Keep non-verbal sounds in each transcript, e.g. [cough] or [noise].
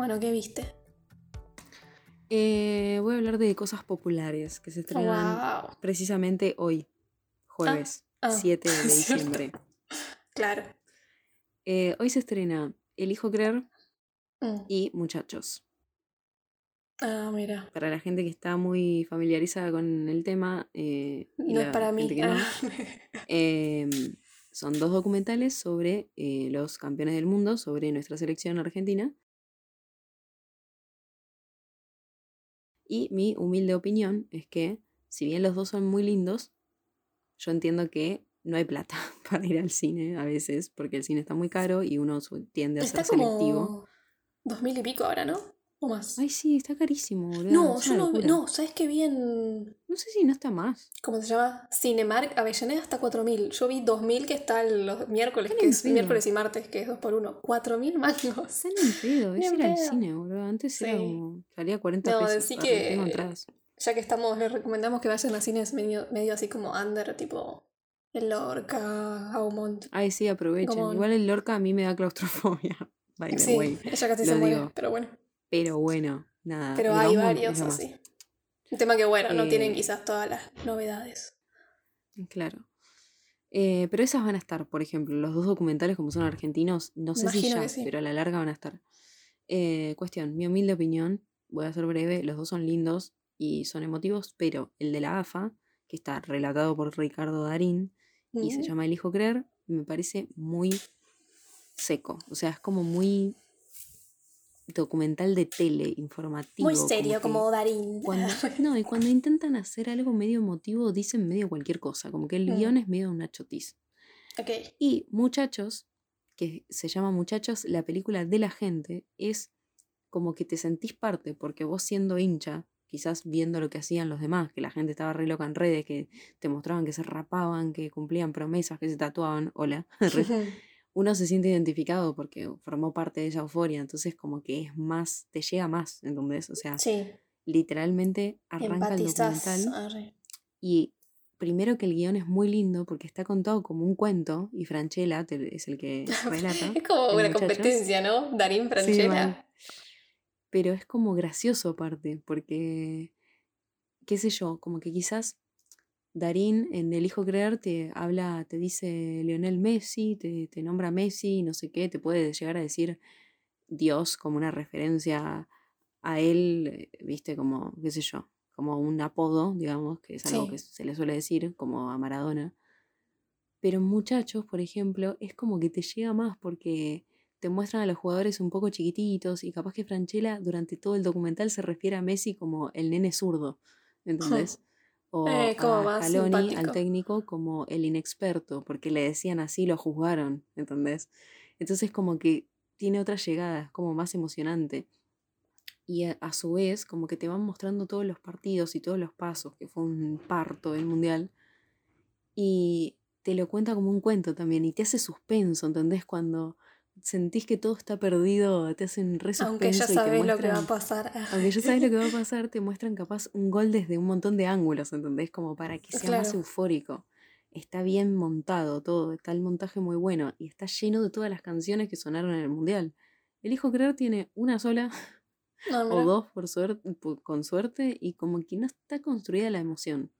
Bueno, ¿qué viste? Eh, voy a hablar de cosas populares que se estrenan Wow. precisamente hoy, jueves ah, 7 de [laughs] cierto. diciembre. Claro. Eh, hoy se estrena Elijo creer Mm. y Muchachos. Ah, mira. Para la gente que está muy familiarizada con el tema, eh, y No es para mí. no, Ah. [laughs] em, son dos documentales sobre los campeones del mundo, sobre nuestra selección argentina. Y mi humilde opinión es que, si bien los dos son muy lindos, yo entiendo que no hay plata [laughs] para ir al cine a veces, porque el cine está muy caro y uno tiende a Está ser selectivo. dos mil y pico ahora, ¿no? O más. Ay, sí, está carísimo, boludo. no, es yo no, locura. no, ¿sabes qué vi en. No sé si no está más. ¿Cómo se llama? Cinemark Avellaneda hasta 4000. Yo vi 2000 que está los miércoles, que es miércoles y martes, que es 2 por 1 4000 mangos. Están en pedo, es ir al cine, boludo. Antes era Sí. como. salía 40 No, pesos. decí arre, que- entradas. Ya que estamos, les recomendamos que vayan a cines medio, medio así como under, tipo El Lorca, Aumont. Ay, sí, aprovechen. Como- Igual el Lorca a mí me da claustrofobia. [laughs] By the Sí, way. ella casi lo se muere, pero bueno. Pero bueno, nada. Pero hay varios así. Un tema que bueno, no Eh, tienen quizás todas las novedades. Claro. Eh, pero esas van a estar, por ejemplo, los dos documentales como son argentinos, no sé si ya, sí. pero a la larga van a estar. Eh, cuestión, mi humilde opinión, voy a ser breve, los dos son lindos y son emotivos, pero el de la AFA, que está relatado por Ricardo Darín y se Mm. llama El Hijo Creer, me parece muy seco. O sea, es como muy documental de tele, informativo. Muy serio, que como Darín. cuando, [laughs] no, y cuando intentan hacer algo medio emotivo, dicen medio cualquier cosa, como que el Mm. guion es medio una chotiz. ok. Y Muchachos, que se llama Muchachos, la película de la gente, es como que te sentís parte, porque vos siendo hincha, quizás viendo lo que hacían los demás, que la gente estaba re loca en redes, que te mostraban que se rapaban, que cumplían promesas, que se tatuaban, hola, [laughs] [laughs] uno se siente identificado porque formó parte de esa euforia, entonces como que es más, te llega más, ¿entendés? O sea, sí, literalmente arranca el documental arre. y primero que el guion es muy lindo porque está contado como un cuento y Franchella es el que [laughs] relata. Es como una Muchachos. competencia, ¿no? Darín Franchella. Pero es como gracioso aparte, porque, qué sé yo, como que quizás Darín en El Hijo Creer te habla, te dice Lionel Messi, te, te nombra Messi, no sé qué, te puede llegar a decir Dios como una referencia a él, eh, viste, como, qué sé yo, como un apodo, digamos, que es algo Sí. que se le suele decir, como a Maradona. Pero muchachos, por ejemplo, es como que te llega más porque te muestran a los jugadores un poco chiquititos y capaz que Franchella durante todo el documental se refiere a Messi como el nene zurdo, [laughs] ¿entendés? O Eh, a más Scaloni, al técnico, como el inexperto, porque le decían así, lo juzgaron, ¿entendés? Entonces como que tiene otra llegada, como más emocionante. Y a, a su vez, como que te van mostrando todos los partidos y todos los pasos, que fue un parto el mundial. Y te lo cuenta como un cuento también, y te hace suspenso, ¿entendés? Cuando sentís que todo está perdido, te hacen re Aunque ya sabes lo que va a pasar. [laughs] aunque ya sabes lo que va a pasar, te muestran capaz un gol desde un montón de ángulos, ¿entendés? Como para que sea más eufórico. Está bien montado todo, está el montaje muy bueno y está lleno de todas las canciones que sonaron en el mundial. El Hijo Creer tiene una sola No, [laughs] o dos por suerte, con suerte y como que no está construida la emoción.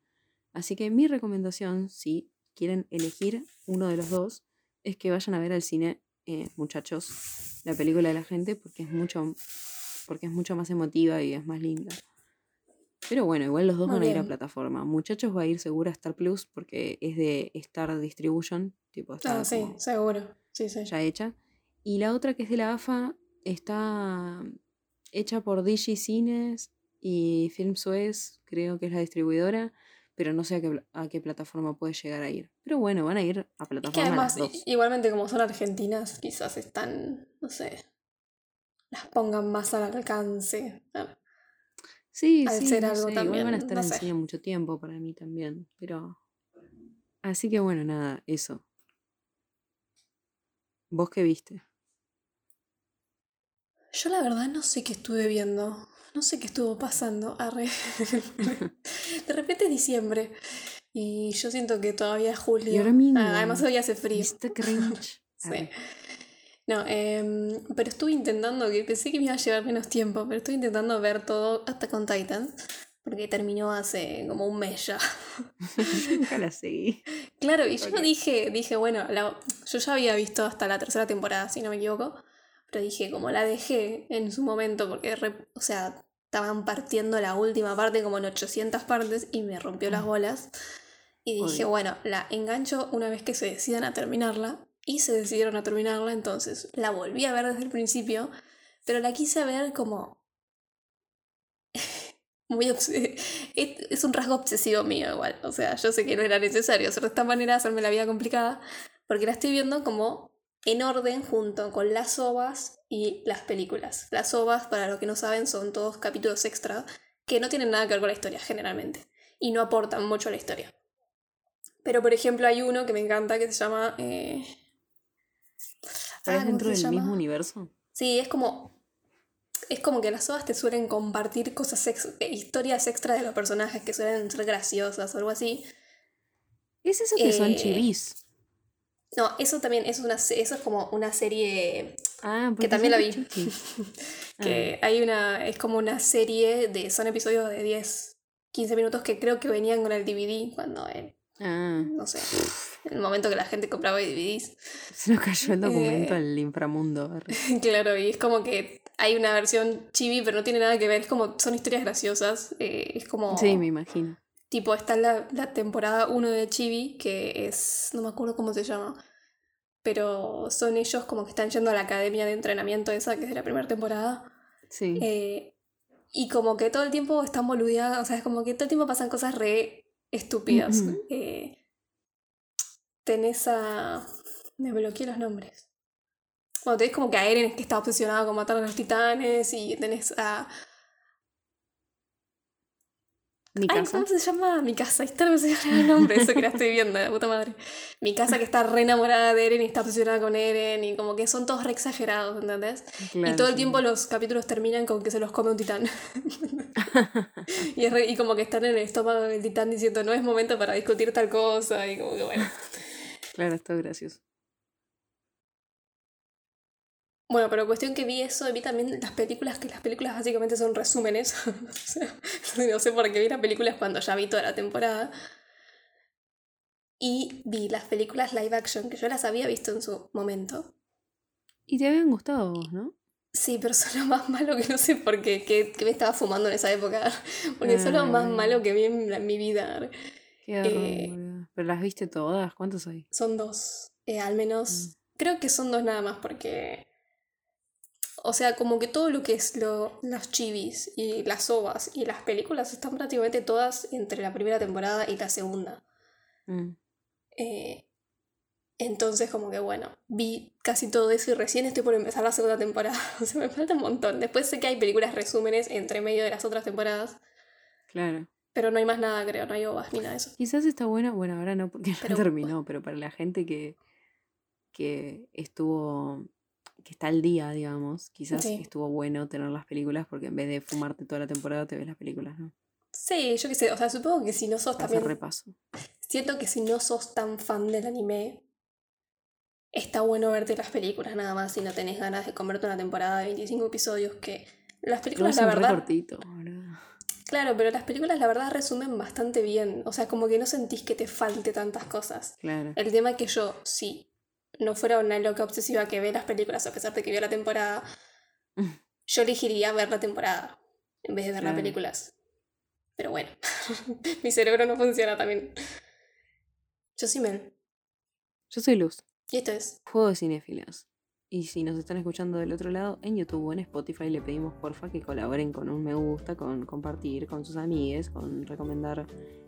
Así que mi recomendación, si quieren elegir uno de los dos, es que vayan a ver al cine, eh, muchachos, la película de la gente, porque es mucho, porque es mucho más emotiva y es más linda. Pero bueno, igual los dos Muy van a ir a plataforma. Muchachos va a ir seguro a Star Plus porque es de Star Distribution, tipo está Ah, sí, seguro. Sí, sí. ya hecha. Y la otra que es de la AFA está hecha por Digi Cines y Film Suez, creo que es la distribuidora, pero no sé a qué, a qué plataforma puede llegar a ir. Pero bueno, van a ir a Es que además, las dos. i- igualmente como son argentinas, quizás están, no sé, las pongan más al alcance. Ah, Sí, al sí, ser no algo sé, igual van a estar no en sé. cine mucho tiempo para mí también, pero... Así que bueno, nada, eso. ¿Vos qué viste? Yo la verdad no sé qué estuve viendo, no sé qué estuvo pasando. Arre. [laughs] [laughs] De repente es diciembre y yo siento que todavía es julio. ahora mismo. Ah, además hoy hace frío. [laughs] Sí. No, em, pero estuve intentando, que pensé que me iba a llevar menos tiempo, pero estuve intentando ver todo hasta con Titan, porque terminó hace como un mes ya. Nunca la seguí. Claro, y yo dije, dije, bueno, la- yo ya había visto hasta la tercera temporada, si no me equivoco, pero dije, como la dejé en su momento, porque, re- o sea, estaban partiendo la última parte como en 800 partes y me rompió las bolas. Y dije, bueno, la engancho una vez que se decidan a terminarla. Y se decidieron a terminarla, entonces la volví a ver desde el principio, pero la quise ver como... [laughs] Muy obs- es un rasgo obsesivo mío igual, o sea, yo sé que no era necesario hacer de esta manera, hacerme la vida complicada, porque la estoy viendo como en orden junto con las ovas y las películas. Las ovas, para los que no saben, son todos capítulos extra que no tienen nada que ver con la historia generalmente y no aportan mucho a la historia. Pero por ejemplo hay uno que me encanta que se llama... eh, ¿Pero ah, es ¿cómo dentro del llama? mismo universo? Sí, es como. Es como que las ovas te suelen compartir cosas ex- eh, historias extra de los personajes que suelen ser graciosas o algo así. Es eso que son Eh, chivis. No, eso también es una eso es como una serie Ah, que también la vi. chiquis. [laughs] que hay una. es como una serie de. son episodios de 10, 15 minutos que creo que venían con el DVD cuando eh, Ah, no sé. En el momento que la gente compraba DVDs. se nos cayó el documento Eh, al inframundo. arre. [laughs] Claro, y es como que hay una versión chibi, pero no tiene nada que ver. Es como. son historias graciosas. eh, es como. Sí, me imagino. Tipo, está la, la temporada 1 de Chibi, que es. no me acuerdo cómo se llama. Pero son ellos como que están yendo a la academia de entrenamiento esa, que es de la primera temporada. Sí. eh, y como que todo el tiempo están boludeadas, o sea, es como que todo el tiempo pasan cosas re estúpidas. Eh, tenés a. Me bloqueé los nombres. Bueno, tenés como que a Eren que está obsesionada con matar a los titanes, y tenés a. Mi Ay, casa. ¿cómo se llama? Mi casa. Ahí está, no me sale el nombre, eso que la estoy viendo, la puta madre. Mi casa que está re enamorada de Eren y está obsesionada con Eren y como que son todos re exagerados, ¿entendés? y Claro, todo el sí. tiempo los capítulos terminan con que se los come un titán. [laughs] y, es re- y como que están en el estómago del titán diciendo no es momento para discutir tal cosa y como que bueno. Claro, está gracioso. Bueno, pero cuestión que vi eso, vi también las películas, que las películas básicamente son resúmenes. [laughs] No sé por qué vi las películas cuando ya vi toda la temporada. Y vi las películas live action, que yo las había visto en su momento. Y te habían gustado vos, ¿no? Sí, pero son lo más malo que no sé por qué, que, que me estaba fumando en esa época. [laughs] Porque son lo más malo que vi en, mi vida. Qué horror, Eh. Pero las viste todas. ¿Cuántas hay? Son dos, eh, al menos. Creo que son dos nada más porque... O sea, como que todo lo que es lo, los chivis y las ovas y las películas están prácticamente todas entre la primera temporada y la segunda. Mm. Eh, entonces, como que bueno, vi casi todo eso y recién estoy por empezar la segunda temporada. [laughs] O sea, me falta un montón. Después sé que hay películas resúmenes entre medio de las otras temporadas, Claro. pero no hay más nada, creo. No hay ovas ni nada de eso. Quizás está buena, bueno, ahora no porque Pero- no terminó, pero para la gente que, que estuvo, que está al día, digamos, quizás Sí. estuvo bueno tener las películas porque en vez de fumarte toda la temporada te ves las películas, ¿no? Sí, yo qué sé. O sea, supongo que si no sos Para hacer también repaso. Siento que si no sos tan fan del anime, está bueno verte las películas nada más si no tenés ganas de comerte una temporada de 25 episodios que las películas la verdad cortitos, boludo. claro pero las películas la verdad resumen bastante bien o sea como que no sentís que te falte tantas cosas Claro. el tema es que yo si no fuera una loca obsesiva que ve las películas a pesar de que vio la temporada yo elegiría ver la temporada en vez de ver las películas pero bueno [laughs] mi cerebro no funciona también yo sí Mel Yo soy Luz. y esto es Juego de cinéfilos. Y si nos están escuchando del otro lado, en YouTube o en Spotify le pedimos porfa que colaboren con un me gusta, con compartir con sus amigues, con recomendar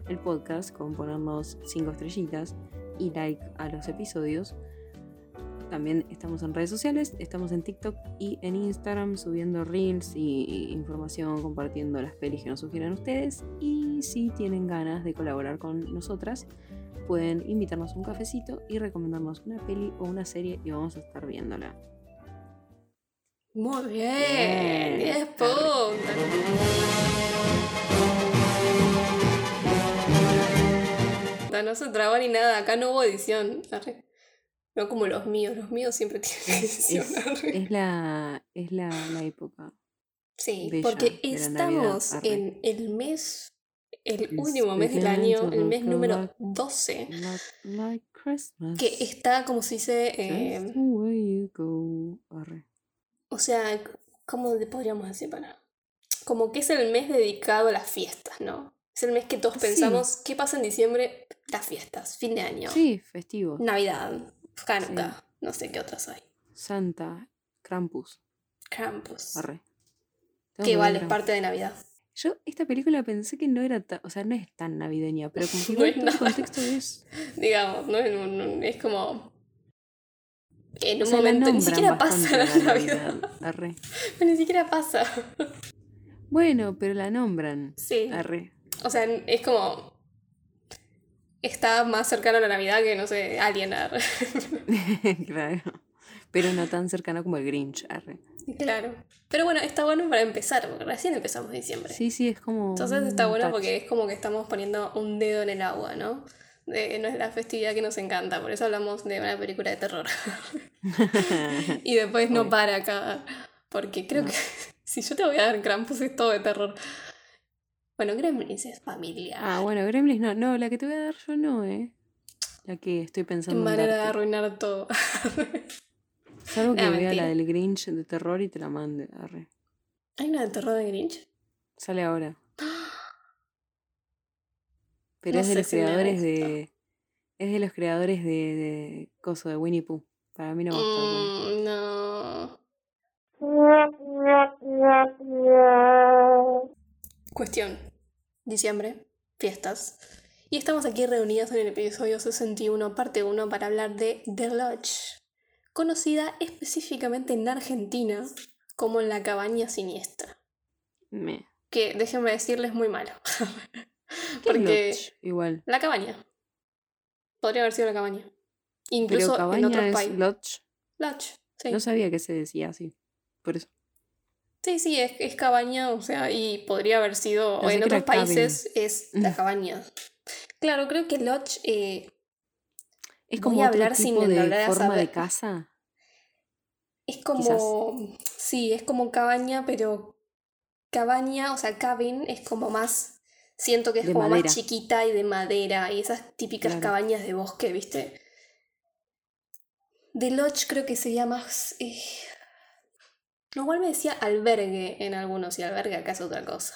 el podcast, con ponernos cinco estrellitas y like a los episodios. También estamos en redes sociales, estamos en TikTok y en Instagram subiendo reels y información, compartiendo las pelis que nos sugieren ustedes. Y si tienen ganas de colaborar con nosotras, pueden invitarnos a un cafecito y recomendarnos una peli o una serie y vamos a estar viéndola. Muy bien, Bien. 10 puntos. No, no se trabó ni nada, acá no hubo edición. Arre. No como los míos, los míos siempre [laughs] tienen que Es, mencionar. es la, es la, la época. Sí, bella porque estamos Navidad, en el mes, el It's último mes del año, el mes número like- 12, Not like Christmas. que está, como se dice, eh. Arre. o sea, ¿cómo le podríamos decir para? Como que es el mes dedicado a las fiestas, ¿no? Es el mes que todos Sí. pensamos, ¿qué pasa en diciembre? Las fiestas, fin de año, Sí, festivo. Navidad, Hanukkah, no sé qué otras hay. Santa, Krampus. Krampus, Arre. Que igual es parte de Navidad. Yo esta película pensé que no era tan, o sea, no es tan navideña, pero como que No es todo el contexto es... [laughs] Digamos, ¿no? En un- es como... En O un sea, la momento ni siquiera pasa la Navidad. Navidad. Arre. [laughs] Ni siquiera pasa. Bueno, pero la nombran. Sí. Arre. O sea, es como. Está más cercano a la Navidad que, no sé, Alien. arre. [laughs] claro. Pero no tan cercano como el Grinch. Arre. claro. Pero bueno, está bueno para empezar, porque recién empezamos diciembre. Sí, sí, es como... Entonces está bueno touch. porque es como que estamos poniendo un dedo en el agua, ¿no? De, no es la festividad que nos encanta, por eso hablamos de una película de terror. [laughs] y después no para acá, porque creo No. que [laughs] si yo te voy a dar Krampus es todo de terror. Bueno, Gremlins es familiar. Ah, bueno, Gremlins no. No, la que te voy a dar yo no, ¿eh? La que estoy pensando en manera de arruinar todo. [laughs] Salvo que Ah, vea mentira. la del Grinch de terror y te la mande. Arre. ¿Hay una de terror de Grinch? Sale ahora. [gasps] Pero No es de los si creadores de. Es de los creadores de, de. Coso de Winnie Pooh. Para mí no va a estar bueno. Mm, no. Cuestión. Diciembre, fiestas. Y estamos aquí reunidas en el episodio 61, parte 1, para hablar de The Lodge, conocida específicamente en Argentina como La Cabaña Siniestra. Me. Que déjenme decirles muy malo. [laughs] ¿Qué es Porque Lodge? Igual. La Cabaña. Podría haber sido La Cabaña. Pero Incluso en otros es países. Lodge. Lodge. Sí. No sabía que se decía así. Por eso. Sí, sí, es, es cabaña, o sea, y podría haber sido, o en otros países es la cabaña. Claro, creo que lodge eh, Es Voy como otro hablar sin tipo de hablar forma de casa. es como, sí, es como cabaña, pero cabaña, o sea, cabin es como más, siento que es De como madera. más chiquita y de madera, y esas típicas Claro. cabañas de bosque, ¿viste? De lodge creo que sería más... eh, Igual me decía albergue en algunos, y albergue acá es otra cosa.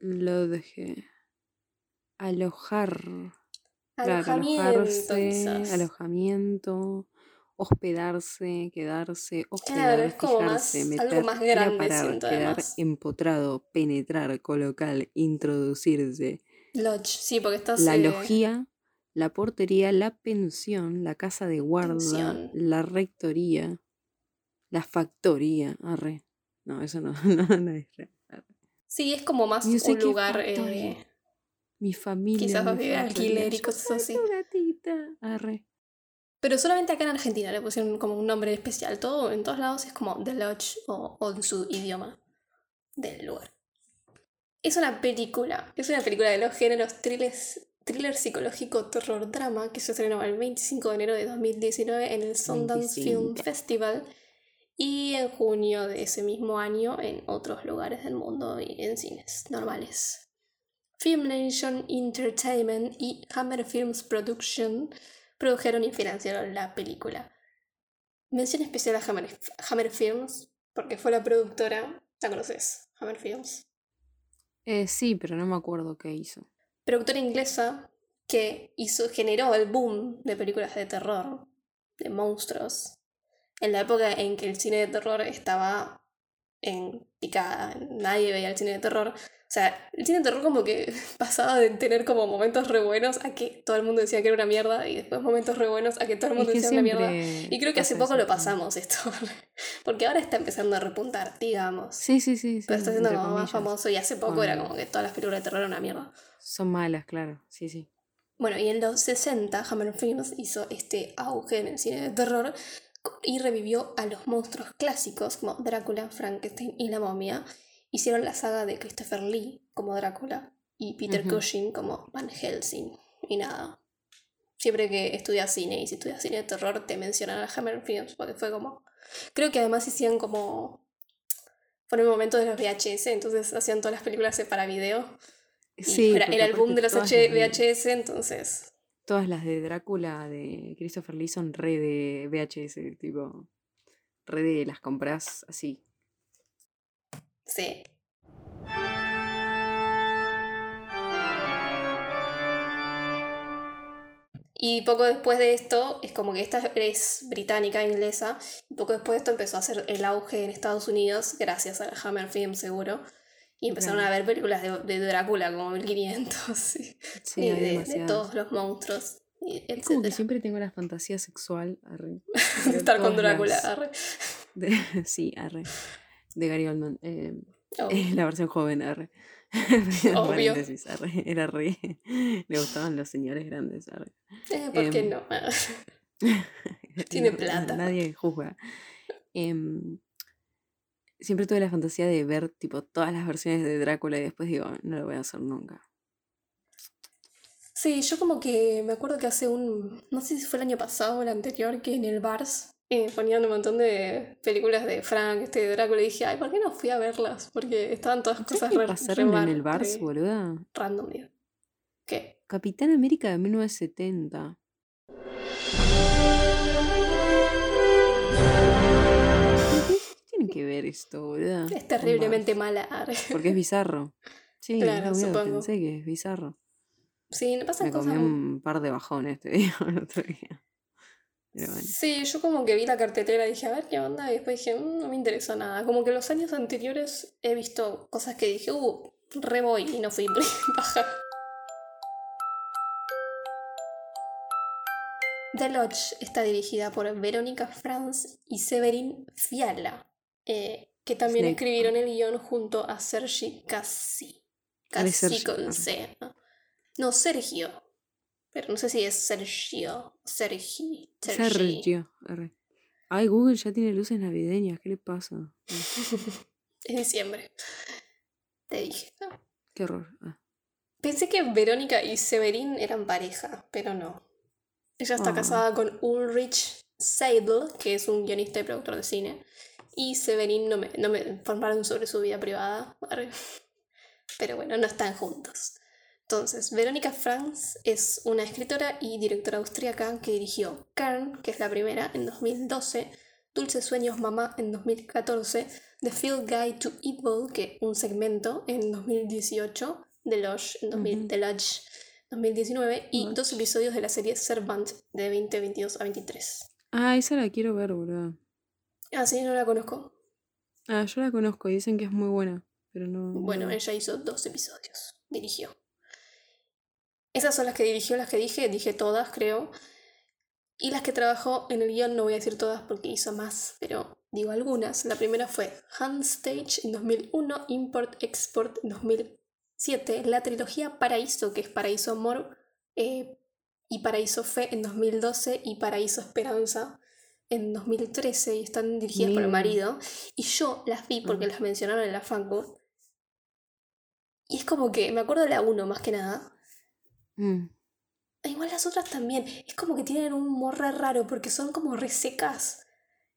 Lo dejé. Alojar. Claro, Alojamiento, alojarse, quizás. alojamiento, hospedarse, quedarse, hospedar, es como más- algo más grande, parar, siento, quedar además. empotrado, penetrar, colocar, introducirse. Lodge, sí, porque estás... La eh, logía, la portería, la pensión, la casa de guarda, Pensión. la rectoría, la factoría. Arre. No, eso no, [laughs] no, no es real. Sí, es como más un lugar... eh, Mi familia. Quizás factoría. alquiler y cosas así. gatita. Arre. Pero solamente acá en Argentina le pusieron como un nombre especial. Todo en todos lados es como The Lodge o, o en su idioma del lugar. Es una película. Es una película de los géneros thrillers, thriller psicológico, terror, drama que se estrenó el 25 de enero de 2019 en el Sundance Film 25. Festival y en junio de ese mismo año en otros lugares del mundo y en cines normales. Film Nation Entertainment y Hammer Films Production produjeron y financiaron la película. Mención especial a Hammer, Hammer Films, porque fue la productora, ¿la conoces? Hammer Films. Eh, sí, pero no me acuerdo qué hizo. Productora inglesa que hizo, generó el boom de películas de terror, de monstruos, en la época en que el cine de terror estaba en picada, nadie veía el cine de terror. O sea, el cine de terror como que [laughs] pasaba de tener como momentos re buenos a que todo el mundo decía que era una mierda y después momentos re buenos a que todo el Es mundo que decía una mierda. Y creo que hace poco lo pasamos esto, [laughs] porque ahora está empezando a repuntar, digamos. Sí, sí, sí. sí, Pero está siendo como más famoso y hace poco era como que todas las películas de terror eran una mierda. Son malas, claro. Sí, sí. Bueno, y en los 60 Hammer Films hizo este auge en el cine de terror y revivió a los monstruos clásicos como Drácula, Frankenstein y la momia. Hicieron la saga de Christopher Lee como Drácula y Peter. Cushing como Van Helsing. Y nada. siempre que estudias cine y si estudias cine de terror te mencionan a Hammer Films porque fue como... Creo que además hacían como... Fue en el momento de los VHS, entonces hacían todas las películas para video. Sí, era, el boom de los VHS, entonces... Todas las de Drácula de Christopher Lee son re de VHS, tipo... Re de las compras así. Sí. Y poco después de esto, es como que esta es británica, inglesa, y poco después de esto empezó a hacer el auge en Estados Unidos, gracias a la Hammer Film seguro, y empezaron a ver películas de, Drácula como 1500, [laughs] sí, y de, todos los monstruos. Es como que siempre tengo la fantasía sexual, arre. [laughs] Estar con Drácula, arre. [laughs] sí, arre. De Gary Oldman. Eh, la versión joven, arre. Obvio. Era re. Le gustaban los señores grandes. Eh, ¿Por qué em, no? Tiene plata. Nadie juzga. Em, siempre tuve la fantasía de ver tipo todas las versiones de Drácula y después digo, no lo voy a hacer nunca. Sí, yo como que me acuerdo que hace un, no sé si fue el año pasado o el anterior, que en el Bars eh, ponían un montón de películas de Frank, este de Drácula, y dije, ay, ¿por qué no fui a verlas? Porque estaban todas cosas ¿Qué pasaron en el Bars, boluda? Random. ¿Qué? Capitán América de 1970. Que ver esto, boluda? Es terriblemente mala. [laughs] Porque es bizarro. Sí, claro, supongo. pensé que es bizarro. Sí, no pasa Me comí un par de bajones, te digo, [laughs] el otro día. Sí, yo como que vi la cartetera y dije, a ver qué onda, y después dije, mm, no me interesa nada. Como que los años anteriores he visto cosas que dije, uh, re voy y no fui [laughs] baja. The Lodge está dirigida por Verónica Franz y Severin Fiala, eh, que también escribieron el guion junto a Sergi Cassi. Cassi con C. no Sergio. Pero no sé si es Sergio. Sergi. Sergio. Ay, Google ya tiene luces navideñas. ¿Qué le pasa? [laughs] es diciembre. Te dije. Qué horror. Ah. Pensé que Verónica y Severin eran pareja, pero no. Ella está ah. casada con Ulrich Seidel, que es un guionista y productor de cine. Y Severin no me, no me informaron sobre su vida privada. Pero bueno, no están juntos. Entonces, Verónica Franz es una escritora y directora austríaca que dirigió Kern, que es la primera, en 2012, Dulces Sueños Mamá en 2014, The Field Guide to Evil, que un segmento en 2018, The Lodge en 2019, y dos episodios de la serie Servant de 2022 a 23. Ah, esa la quiero ver, boludo. Ah, sí, no la conozco. Ah, yo la conozco y dicen que es muy buena, pero no... Bueno, ella hizo dos episodios, dirigió. Esas son las que dirigió, las que dije, dije todas, creo. Y las que trabajó en el guion, no voy a decir todas porque hizo más, pero digo algunas. La primera fue Handstage en 2001, Import Export en 2007, la trilogía Paraíso, que es Paraíso Amor eh, y Paraíso Fe en 2012 y Paraíso Esperanza en 2013 y están dirigidas por el marido. Y yo las vi porque las mencionaron en la Fanco. Y es como que me acuerdo de la 1 más que nada, Mm. Igual las otras también. Es como que tienen un humor raro porque son como resecas.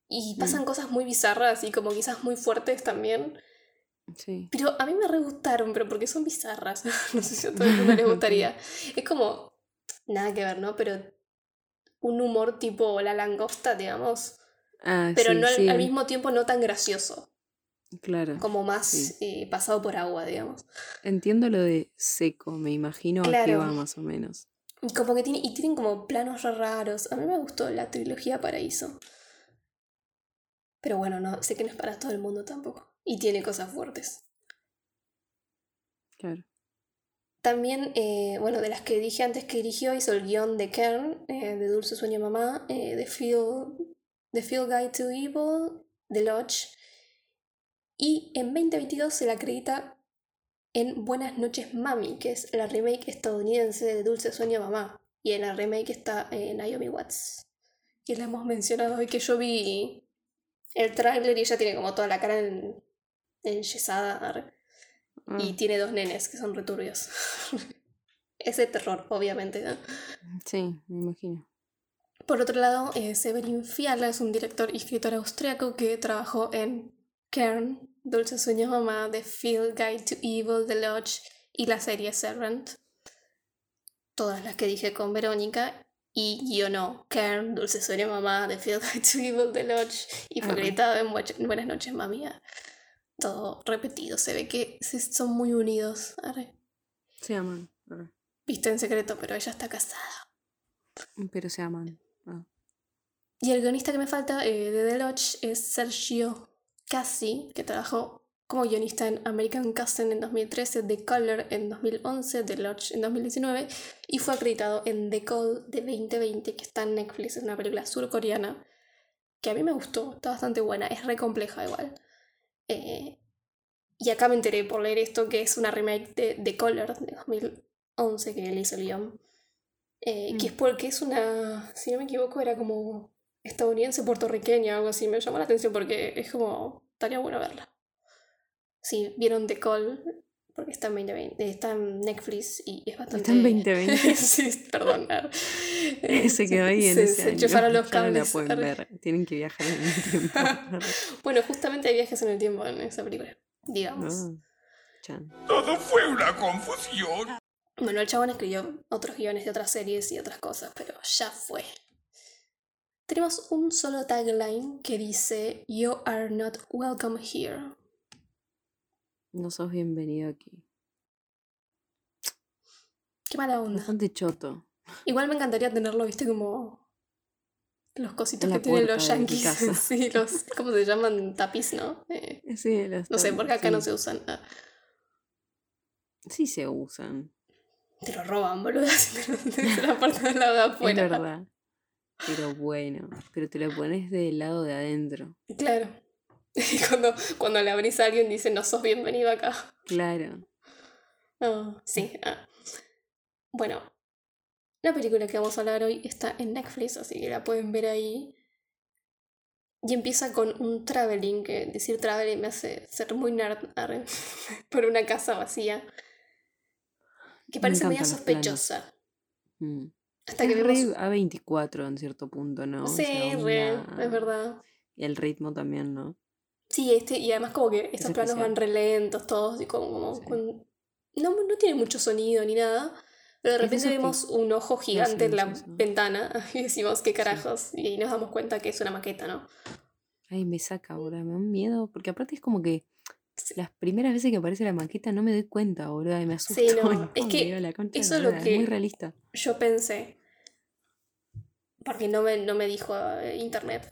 Y pasan mm. cosas muy bizarras y como quizás muy fuertes también. Sí. Pero a mí me re gustaron, pero porque son bizarras. [laughs] no sé si a todo el mundo les [laughs] gustaría. es como. Nada que ver, ¿no? Pero un humor tipo la langosta, digamos. Ah, pero no al, mismo tiempo no tan gracioso. Claro. Como más eh, pasado por agua, digamos. Entiendo lo de seco, me imagino a qué va más o menos. Y como que tiene, y tienen como planos raros. A mí me gustó la trilogía Paraíso. Pero bueno, no, sé que no es para todo el mundo tampoco. Y tiene cosas fuertes. Claro. También, eh, bueno, de las que dije antes que dirigió, hizo el guion de Kern, eh, de Dulce Sueño Mamá, The, Field, The Field Guide to Evil, The Lodge y en 2022 se la acredita en Buenas noches Mami, que es la remake estadounidense de Dulce Sueño Mamá. Y en la remake está eh, Naomi Watts, que la hemos mencionado hoy, que yo vi el tráiler y ella tiene como toda la cara en, enyesada. Y mm. tiene dos nenes que son returbios. [laughs] es de terror, obviamente. ¿no? Sí, me imagino. Por otro lado, eh, Severin Fiala es un director y escritor austriaco que trabajó en Kern, Dulce Sueños Mamá, The Field Guide to Evil, The Lodge y la serie Servant. Todas las que dije con Verónica. Y yo no, Kern, Dulce Sueños Mamá, The Field [laughs] Guide to Evil, The Lodge y fue gritado en Buenas noches, mami. Todo repetido, se ve que son muy unidos. Arre. Se aman. ah, Viste en secreto, pero ella está casada. Pero se aman. ah. Y el guionista que me falta eh, de The Lodge es Sergio Cassi, que trabajó como guionista en American Castle en 2013, The Color en 2011, The Lodge en 2019 y fue acreditado en The Call de 2020, que está en Netflix, es una película surcoreana que a mí me gustó, está bastante buena, es re compleja igual. Eh, y acá me enteré por leer esto que es una remake de The Color de 2011 que él hizo el guion. Eh, Que Mm. es porque es una, si no me equivoco, era como estadounidense puertorriqueña, algo así. Me llamó la atención porque es como, estaría bueno verla. Si vieron The Call, porque está en, 2020, está en Netflix y es bastante... Está en 2020. sí, perdón. [laughs] Eh, Se quedó ahí en se, ese se año. enchufaron los Ya no la cables. pueden ver. Tienen que viajar en el tiempo. [laughs] Bueno, justamente hay viajes en el tiempo en esa película, digamos. Ah, chan. Todo fue una confusión. Bueno, el chabón escribió otros guiones de otras series y otras cosas, pero ya fue. Tenemos un solo tagline que dice You are not welcome here. No sos bienvenido aquí. Qué mala onda. Bastante choto. Igual me encantaría tenerlo, viste, como los cositos que tienen los yankees. [laughs] sí, los, ¿cómo se llaman? Tapiz, ¿no? Eh, Sí, las no sé, porque acá no se usan. Ah, Sí se usan. te lo roban, boludo. si [laughs] te lo- de la parte del lado de afuera. Es verdad. Pero bueno. Pero te lo pones del lado de adentro. Claro. Y [laughs] cuando, cuando le abrís a alguien dice no sos bienvenido acá. Claro. Ah, sí. ah. Bueno, la película que vamos a hablar hoy está en Netflix, así que la pueden ver ahí. Y empieza con un traveling, que decir traveling me hace ser muy nerd, [laughs] por una casa vacía. Que Me parece media los planos. sospechosa. Mm. Hasta que Es vemos... re A24 en cierto punto, ¿no? Sí, re, es verdad. Y el ritmo también, ¿no? Sí, este, y además como que estos planos van re lentos todos y como, como Sí. con- no, no tiene mucho sonido ni nada, pero de repente vemos un ojo gigante en la ventana [laughs] y decimos qué carajos y ahí nos damos cuenta que es una maqueta, ¿no? Ay, me saca ahora, me da un miedo. Porque aparte es como que Sí. las primeras veces que aparece la maqueta no me doy cuenta, boludo. Y me asusto. Sí, [laughs] no, es que la eso es lo que- Es muy realista. Yo pensé, porque no me, no me dijo eh, internet,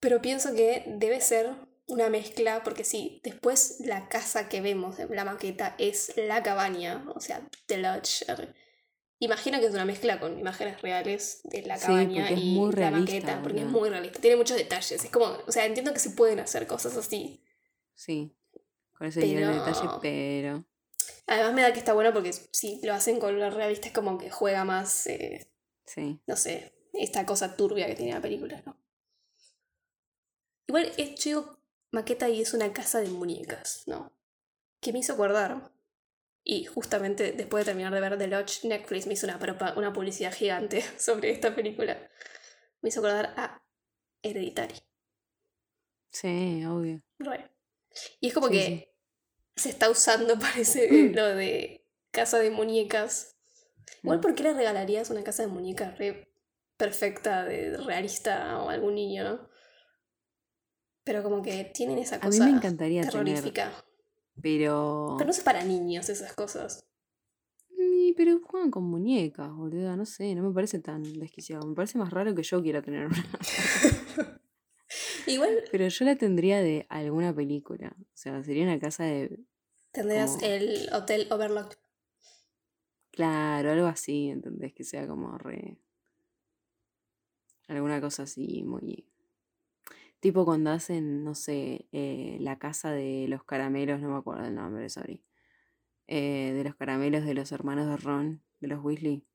pero pienso que debe ser una mezcla, porque sí, después la casa que vemos en la maqueta es la cabaña, o sea, The Lodge. Imagino que es una mezcla con imágenes reales de la cabaña y la maqueta, porque es muy realista, tiene muchos detalles, es como, o sea, entiendo que se pueden hacer cosas así. Sí. Con ese nivel de detalle, Pero- pero. Además me da que está bueno porque si lo hacen con lo realista es como que juega más, eh, Sí. no sé, esta cosa turbia que tiene la película, ¿no? Igual, es, yo digo maqueta y es una casa de muñecas, ¿no? Que me hizo acordar, y justamente después de terminar de ver The Lodge, Netflix me hizo una, una publicidad gigante [laughs] sobre esta película. Me hizo acordar a Hereditary. Sí, obvio. Re. Y es como Sí, que sí. se está usando, [laughs] parece, lo de casa de muñecas. Igual, Mm. ¿por qué le regalarías una casa de muñecas re perfecta, de realista a algún niño, no? Pero como que tienen esa A mí cosa me encantaría tener, terrorífica. pero. Pero no es para niños esas cosas. Pero juegan con muñecas, boludo. No sé, no me parece tan desquiciado. Me parece más raro que yo quiera tener una. [laughs] Igual Pero yo la tendría de alguna película. O sea, sería una casa de. Como- el Hotel Overlook. Claro, algo así, ¿entendés? Que sea como re. Alguna cosa así, muy. Tipo cuando hacen, no sé, eh, la casa de los caramelos, no me acuerdo el nombre, sorry. Eh, de los caramelos de los hermanos de Ron, de los Weasley.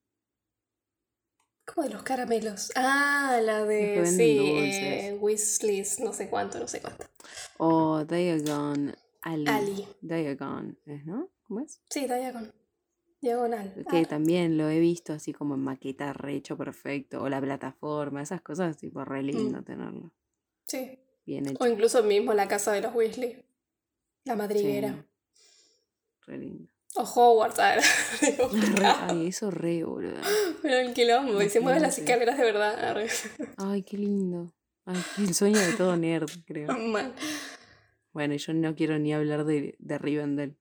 Como de los caramelos. Ah, la de. Sí, eh, Weasley's, no sé cuánto, no sé cuánto. O Diagon Ali. Ali. Diagon, ¿es, no? ¿Cómo es? Sí, Diagon. Diagonal. Que Ah, también lo he visto así como en maqueta re hecho perfecto. O la plataforma, esas cosas, tipo re lindo tenerlo. Sí. Bien hecho. O incluso mismo la casa de los Weasley. La madriguera. Sí, re lindo. O Hogwarts. [laughs] digo, [laughs] Re- ay, eso re, boludo. Pero el quilombo. Y se mueven las escaleras de verdad. Ay, qué lindo. Ay, [laughs] el sueño de todo nerd, creo. Mal. Bueno, yo no quiero ni hablar de, de Rivendell.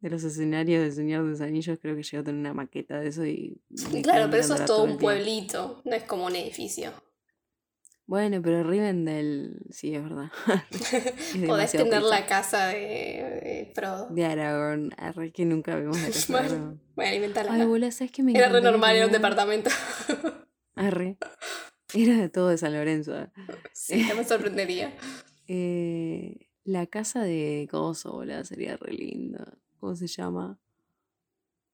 De los escenarios del Señor de los Anillos, creo que llego a tener una maqueta de eso y. Claro, pero eso es todo un pueblito. No es como un edificio. Bueno, pero Rivendell, sí, es verdad. [laughs] [laughs] Es Podés tener la casa de, de Frodo. De Aragorn, arre que nunca vimos la [laughs] casa de Bueno, Aragorn. Voy a alimentarla. Ay, ¿sabes qué me Era re normal, era un departamento. Arre. Era de todo de San Lorenzo. eh. sí, no me sorprendería. Eh, la casa de Coso, boludo, sería re linda. ¿Cómo se llama?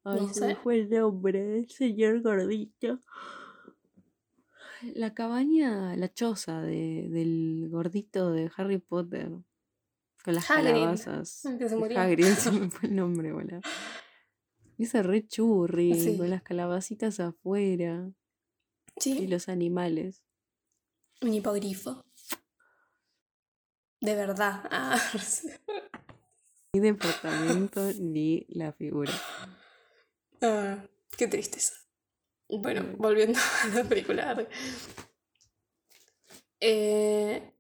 Ay, No se me sé. fue el nombre, el señor gordito. La cabaña, la choza de, del gordito de Harry Potter. Con las Hagrid, calabazas. que se murió. Hagrid, [laughs] se me [laughs] fue el nombre, boludo. Ese re churri, Sí. con las calabacitas afuera. Y los animales. un hipogrifo. De verdad. Ah, [laughs] Ni departamento ni la figura. ah, qué tristeza. Bueno, volviendo [laughs] a la película. Eh,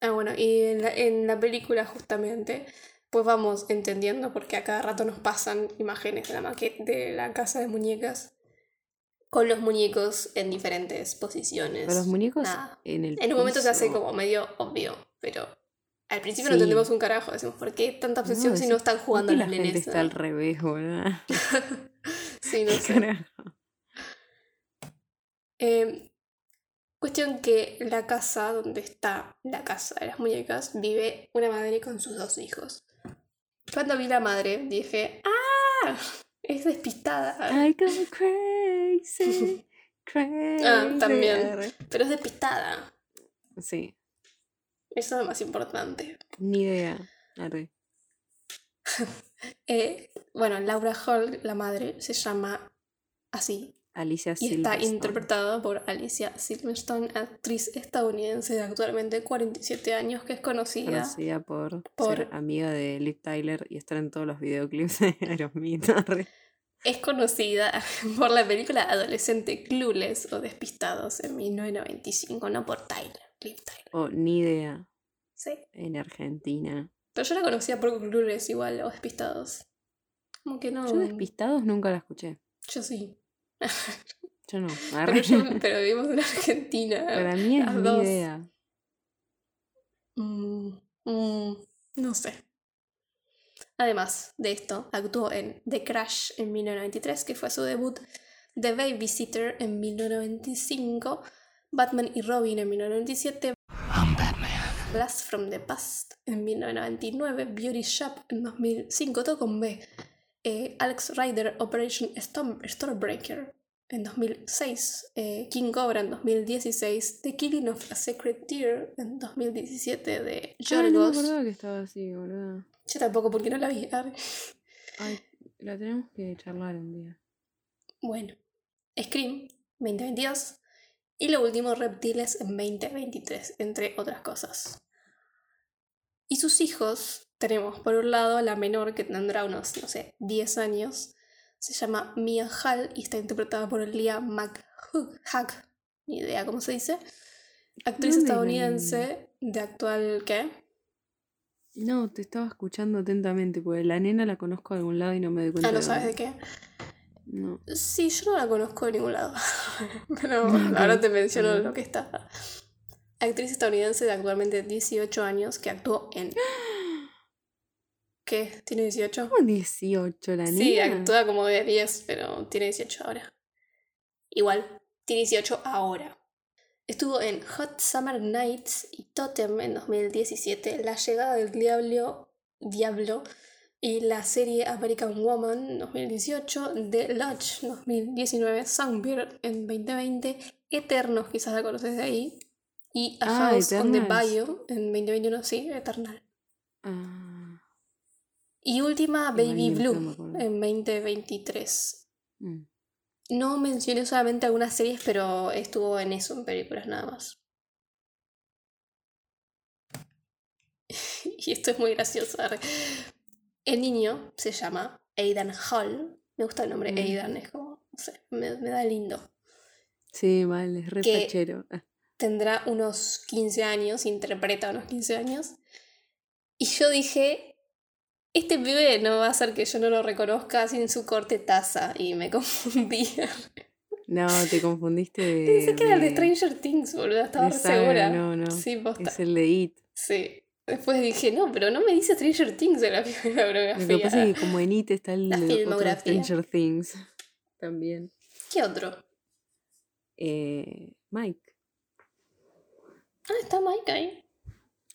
ah, bueno, y en la, en la película justamente, pues vamos entendiendo porque a cada rato nos pasan imágenes de la maqueta de la casa de muñecas con los muñecos en diferentes posiciones. Pero los muñecos Nada. en el En un momento se hace como medio obvio, pero al principio no entendemos un carajo. Decimos, ¿por qué tanta obsesión si no están ¿por jugando las la nenes? está al revés, boludo. [laughs] Sí, no ¿Qué [laughs] sé. carajo? Eh, cuestión que la casa donde está la casa de las muñecas vive una madre con sus dos hijos. Cuando vi la madre dije, ¡ah! Es despistada. I go crazy, [laughs] crazy. Ah, también. Pero es despistada. Sí, Eso es lo más importante. ni idea. Arre. [laughs] Eh, bueno, Laura Hall, la madre, se llama así. Alicia Y está interpretada por Alicia Silverstone, actriz estadounidense de actualmente 47 años, que es conocida. Conocida por, por- ser amiga de Liv Tyler y estar en todos los videoclips de [laughs] Aerosmith. Es conocida [laughs] por la película adolescente Clueless o Despistados en 1995, no por Tyler, Liv Tyler. O ni idea Sí. en Argentina. Pero yo la conocía por Clueless igual, o Despistados. Como que no. Yo despistados nunca la escuché. Yo sí. Yo no. Pero, yo- [laughs] pero vivimos en Argentina. Para mí es las ni dos. idea. Mm, mm, no sé. Además de esto, actuó en The Crash en 1993, que fue su debut, The Babysitter en 1995, Batman y Robin en 1997, I'm Batman. Blast from the Past en 1999, Beauty Shop en 2005, todo con B, eh, Alex Rider Operation Storm- Stormbreaker en 2006, eh, King Cobra en 2016, The Killing of a Sacred Deer en 2017 de Ay, no me Yorgos. que estaba así, boludo. Yo tampoco, porque no la vi. Ay, la tenemos que charlar un día. Bueno, Scream 2022 y lo último Reptiles en 2023, entre otras cosas. Y sus hijos, tenemos por un lado la menor que tendrá unos, no sé, 10 años, se llama Mia Hall y está interpretada por Leah McHugh, ni idea cómo se dice, actriz ¿Dónde la estadounidense de actual, ¿qué? No, te estaba escuchando atentamente, porque la nena la conozco de algún lado y no me doy cuenta. Ah, no de sabes de qué. No. Sí, yo no la conozco de ningún lado. [laughs] Pero Ok, ahora te menciono lo que está. Actriz estadounidense de actualmente 18 años que actuó en. [gasps] [gasps] ¿Qué? ¿Tiene 18? ¿Cómo 18 la nena? Sí, actúa como de 10, pero tiene 18 ahora. Igual, tiene 18 ahora. Estuvo en Hot Summer Nights y Totem en 2017, La llegada del diablo, diablo y la serie American Woman 2018, The Lodge 2019, Songbird en 2020, Eternos, quizás la conoces de ahí, y A Ah, House on the. Bayou en 2021, sí, Eternal. Ah, Y última, Baby Blue, en 2023. Mm. No mencioné solamente algunas series, pero estuvo en eso, en películas nada más. [laughs] y esto es muy gracioso. El niño se llama Aidan Hall. Me gusta el nombre Mm. Aidan, es como, no sé, me, me da lindo. Sí, mal, es re Que-. Ah, Tendrá unos 15 años, interpreta unos 15 años. Y yo dije, este pibe no va a hacer que yo no lo reconozca sin su corte taza. Y me [laughs] confundía. No, te confundiste de. Pensé que era el de Stranger Things, boludo, estaba de re saga, segura. no, no. Sí, posta. Es el de It. Sí. Después dije, no, pero no me dice Stranger Things en la, [laughs] la Lo biografía. que pasa es que como en It está el La otro. Stranger Things. [laughs] También. ¿Qué otro? Eh, Mike. Ah, está Mike ahí.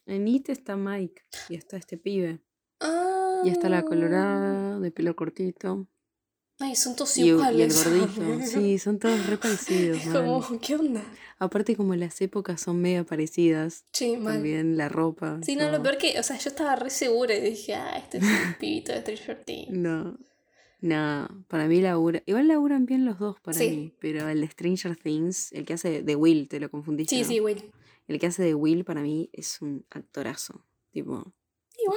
En It está Mike. Y está este pibe. Ah. Y está la colorada, de pelo cortito. Ay, son todos Y, y el iguales. gordito. [laughs] Sí, son todos re parecidos. mal. Como, ¿qué onda? Aparte como las épocas son medio parecidas. Sí, mal. También la ropa. Sí, no, lo peor que, o sea, yo estaba re segura y dije, ah, este es un [laughs] pibito de Stranger Things. No. No, para mí labura. Igual laburan bien los dos para Sí. mí. Pero el de Stranger Things, el que hace de Will, te lo confundiste. Sí, ¿no? sí, Will. El que hace de Will para mí es un actorazo. Tipo.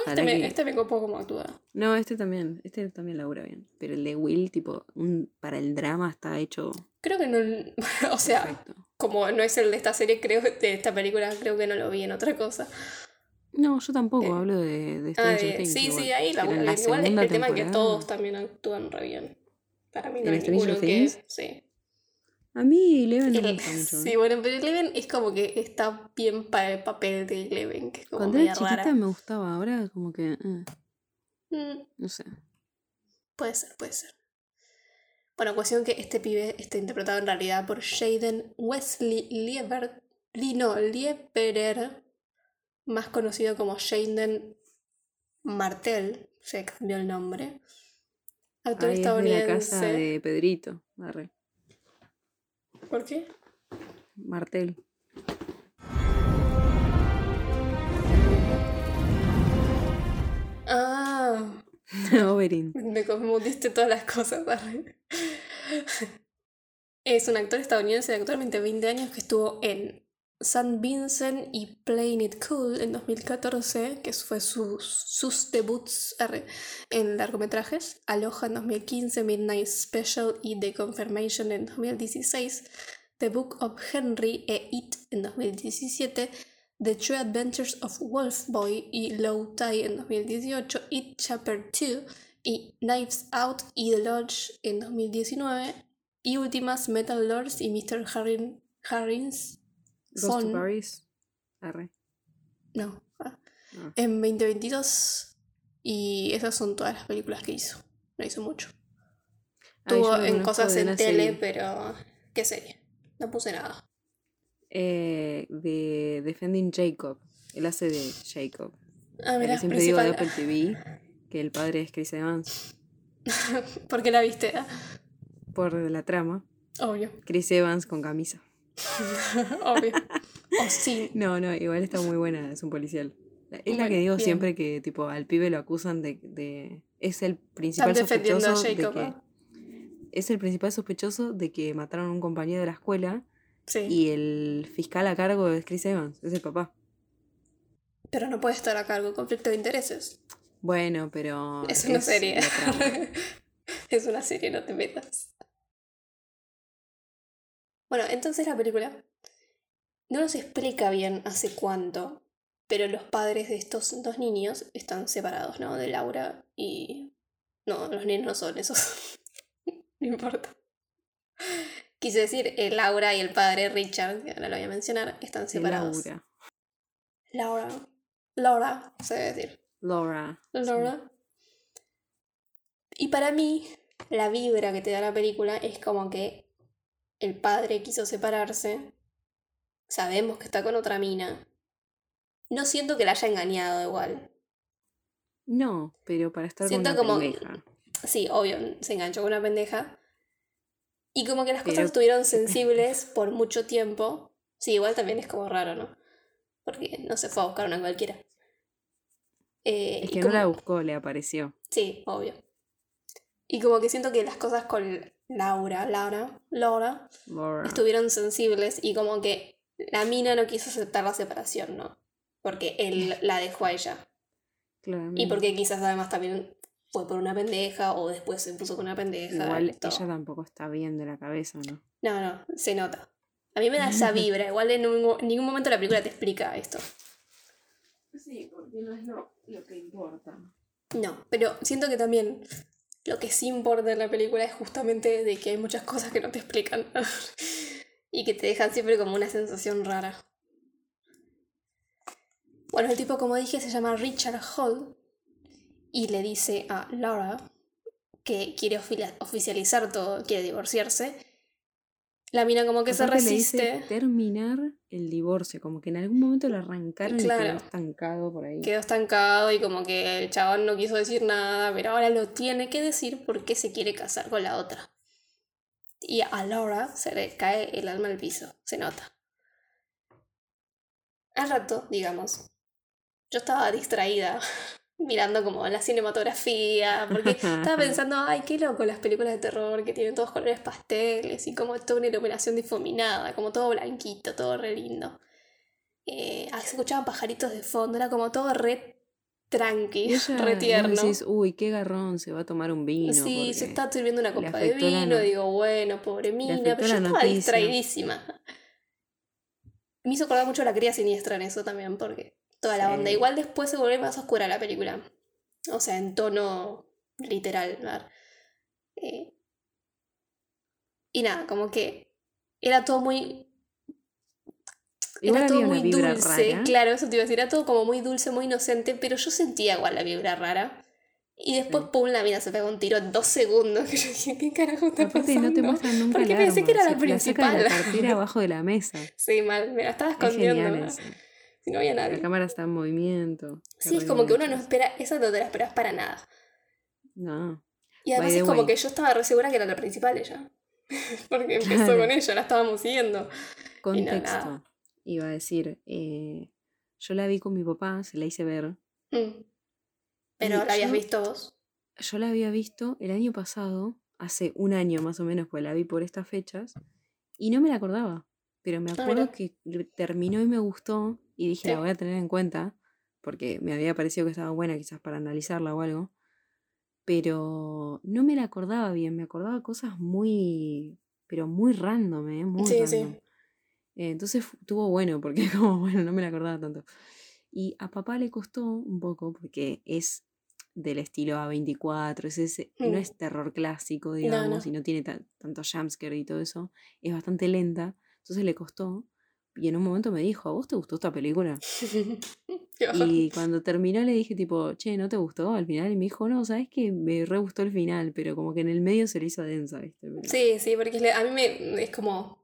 Este me, que- este me copó como actúa. No, este también. Este también labura bien. Pero el de Will, tipo, un, para el drama está hecho Creo que no, [laughs] o sea, perfecto. como no es el de esta serie, creo, de esta película, creo que no lo vi en otra cosa. No, yo tampoco Eh, hablo de, de Ah, Stranger Things. sí, igual. sí, ahí la, la igual segunda el tema es que todos también actúan re bien. Para mí no ¿En hay ninguno que... Sí. A mí Eleven me El- gusta mucho. sí, bueno, pero Eleven es como que está bien para el papel de Eleven, que es como Cuando era chiquita rara. me gustaba, ahora como que. eh, Mm, no sé. puede ser, puede ser. Bueno, cuestión que este pibe está interpretado en realidad por Jaden Wesley Lieber, Lino Lieberer, más conocido como Jaden Martel, se cambió el nombre. Actor Ahí es de la estadounidense. casa de Pedrito. Arre. ¿Por qué? Martel. Ah, [laughs] Oberyn. me confundiste todas las cosas. arre. Es un actor estadounidense de actualmente 20 años que estuvo en San Vincent y Playing It Cool en 2014, que fue sus, debuts en largometrajes. Aloha en 2015, Midnight Special y The Confirmation en 2016. The Book of Henry e It en 2017. The True Adventures of Wolf Boy y Low Tide en 2018. It Chapter 2 y Knives Out y The Lodge en 2019. Y últimas Metal Lords y Mr. Harrin, Ghost Son- to Paris. Arre. no, ah, Ah. en 2022. Y esas son todas las películas que hizo. No hizo mucho. Yo Tuvo en cosas en tele, serie. pero. ¿Qué serie? No puse nada. Eh, de Defending Jacob. Él hace de Jacob. Ah, mira, siempre digo de principal. Apple TV. Que el padre es Chris Evans. [laughs] ¿Por qué la viste? Ah, Por la trama. Obvio. Chris Evans con camisa. [laughs] Obvio. O sí. No, no, igual está muy buena, es un policial. Es la que digo bien. siempre que tipo al pibe lo acusan de, de- es el principal sospechoso de que es el principal sospechoso de que mataron a un compañero de la escuela Sí. y el fiscal a cargo es Chris Evans, es el papá. Pero no puede estar a cargo de conflicto de intereses. Bueno, pero Es una serie. [laughs] es una serie, no te metas. Bueno, entonces la película no nos explica bien hace cuánto, pero los padres de estos dos niños están separados, ¿no? De Laura y... No, los niños no son esos. [laughs] no importa. Quise decir, eh, Laura y el padre Richard, que ahora lo voy a mencionar, están separados. Laura. Laura. Laura, se debe decir. Laura. Laura. Y para mí, la vibra que te da la película es como que el padre quiso separarse. Sabemos que está con otra mina. No siento que la haya engañado igual. No, pero para estar Siento con una como- pendeja. Sí, obvio, se enganchó con una pendeja. Y como que las Pero- cosas estuvieron [laughs] sensibles por mucho tiempo. Sí, igual también es como raro, ¿no? Porque no se fue a buscar una cualquiera. Eh, que no la buscó, le apareció. Sí, obvio. Y como que siento que las cosas con Laura, Laura, Laura, Laura. estuvieron sensibles y como que la mina no quiso aceptar la separación, ¿no? Porque él [laughs] la dejó a ella. Claramente. Y porque quizás además también fue por una pendeja o después se puso con una pendeja. Igual todo. ella tampoco está bien de la cabeza, ¿no? No, no, se nota. A mí me da esa [laughs] vibra. Igual en ningún, ningún momento la película te explica esto. Sí, porque no es lo, lo que importa. No, pero siento que también lo que sí importa en la película es justamente de que hay muchas cosas que no te explican. [laughs] y que te dejan siempre como una sensación rara. Bueno, el tipo, como dije, se llama Richard Hall. Y le dice a Laura que quiere ofi- oficializar todo, quiere divorciarse. La mina como que se Aparte le dice resiste. terminar el divorcio, como que en algún momento lo arrancaron y Claro. quedó estancado por ahí. quedó estancado y como que el chabón no quiso decir nada, pero ahora lo tiene que decir porque se quiere casar con la otra. Y a Laura se le cae el alma al piso, se nota. Al rato, digamos, yo estaba distraída [laughs] mirando como la cinematografía, porque [laughs] estaba pensando, ay, qué loco las películas de terror que tienen todos colores pasteles y como toda una iluminación difuminada, como todo blanquito, todo re lindo. Eh, se escuchaban pajaritos de fondo, era como todo re tranqui, ella, [laughs] re tierno. decís, uy, qué garrón, se va a tomar un vino. Sí, se está sirviendo una copa de vino, no- digo, bueno, pobre mina, pero yo estaba noticia. distraidísima. Me hizo acordar mucho a la cría siniestra en eso también, porque toda la Sí. onda. Igual después se vuelve más oscura la película. O sea, en tono literal. Eh, y nada, como que era todo muy. Igual era todo muy dulce, rara. claro, eso te iba a decir, era todo como muy dulce, muy inocente, pero yo sentía igual la vibra rara. Y después, Sí. pum, la mina se pegó un tiro en dos segundos. [laughs] Que yo dije, ¿qué carajo está pasando? no te muestran nunca Porque pensé arma, que era la se- saca de principal. la cartera abajo de la mesa. [laughs] Sí, mal, me la estaba Es escondiendo. Si no había La nadie. cámara está en movimiento. Sí, es como que uno no espera, esa no te la esperas para nada. No. Y además es como way. que yo estaba re segura que era la principal ella. [laughs] Porque empezó Claro. con ella, la estábamos siguiendo. Contexto. Iba a decir, eh, yo la vi con mi papá, se la hice ver. Mm. Pero Y la habías yo- visto vos. Yo la había visto el año pasado, hace un año más o menos, pues la vi por estas fechas, y no me la acordaba. Pero me Ah, acuerdo que terminó y me gustó, y dije, Sí. la voy a tener en cuenta, porque me había parecido que estaba buena quizás para analizarla o algo. Pero no me la acordaba bien, me acordaba cosas muy, pero muy random, ¿eh? Muy Sí, sí. random. Eh, entonces estuvo bueno, porque [laughs] como, bueno, no me la acordaba tanto. Y a papá le costó un poco, porque es del estilo A24, es ese, no Mm. es terror clásico, no. digamos, y no tiene tan- tanto jumpscare y todo eso, es bastante lenta, entonces le costó. Y en un momento me dijo, ¿a vos te gustó esta película? [laughs] Y cuando terminó le dije tipo, che, ¿no te gustó al final? Y me dijo, no, sabes que me re gustó el final, pero como que en el medio se le hizo densa, ¿viste? Pero- Sí, sí, porque a mí me es como.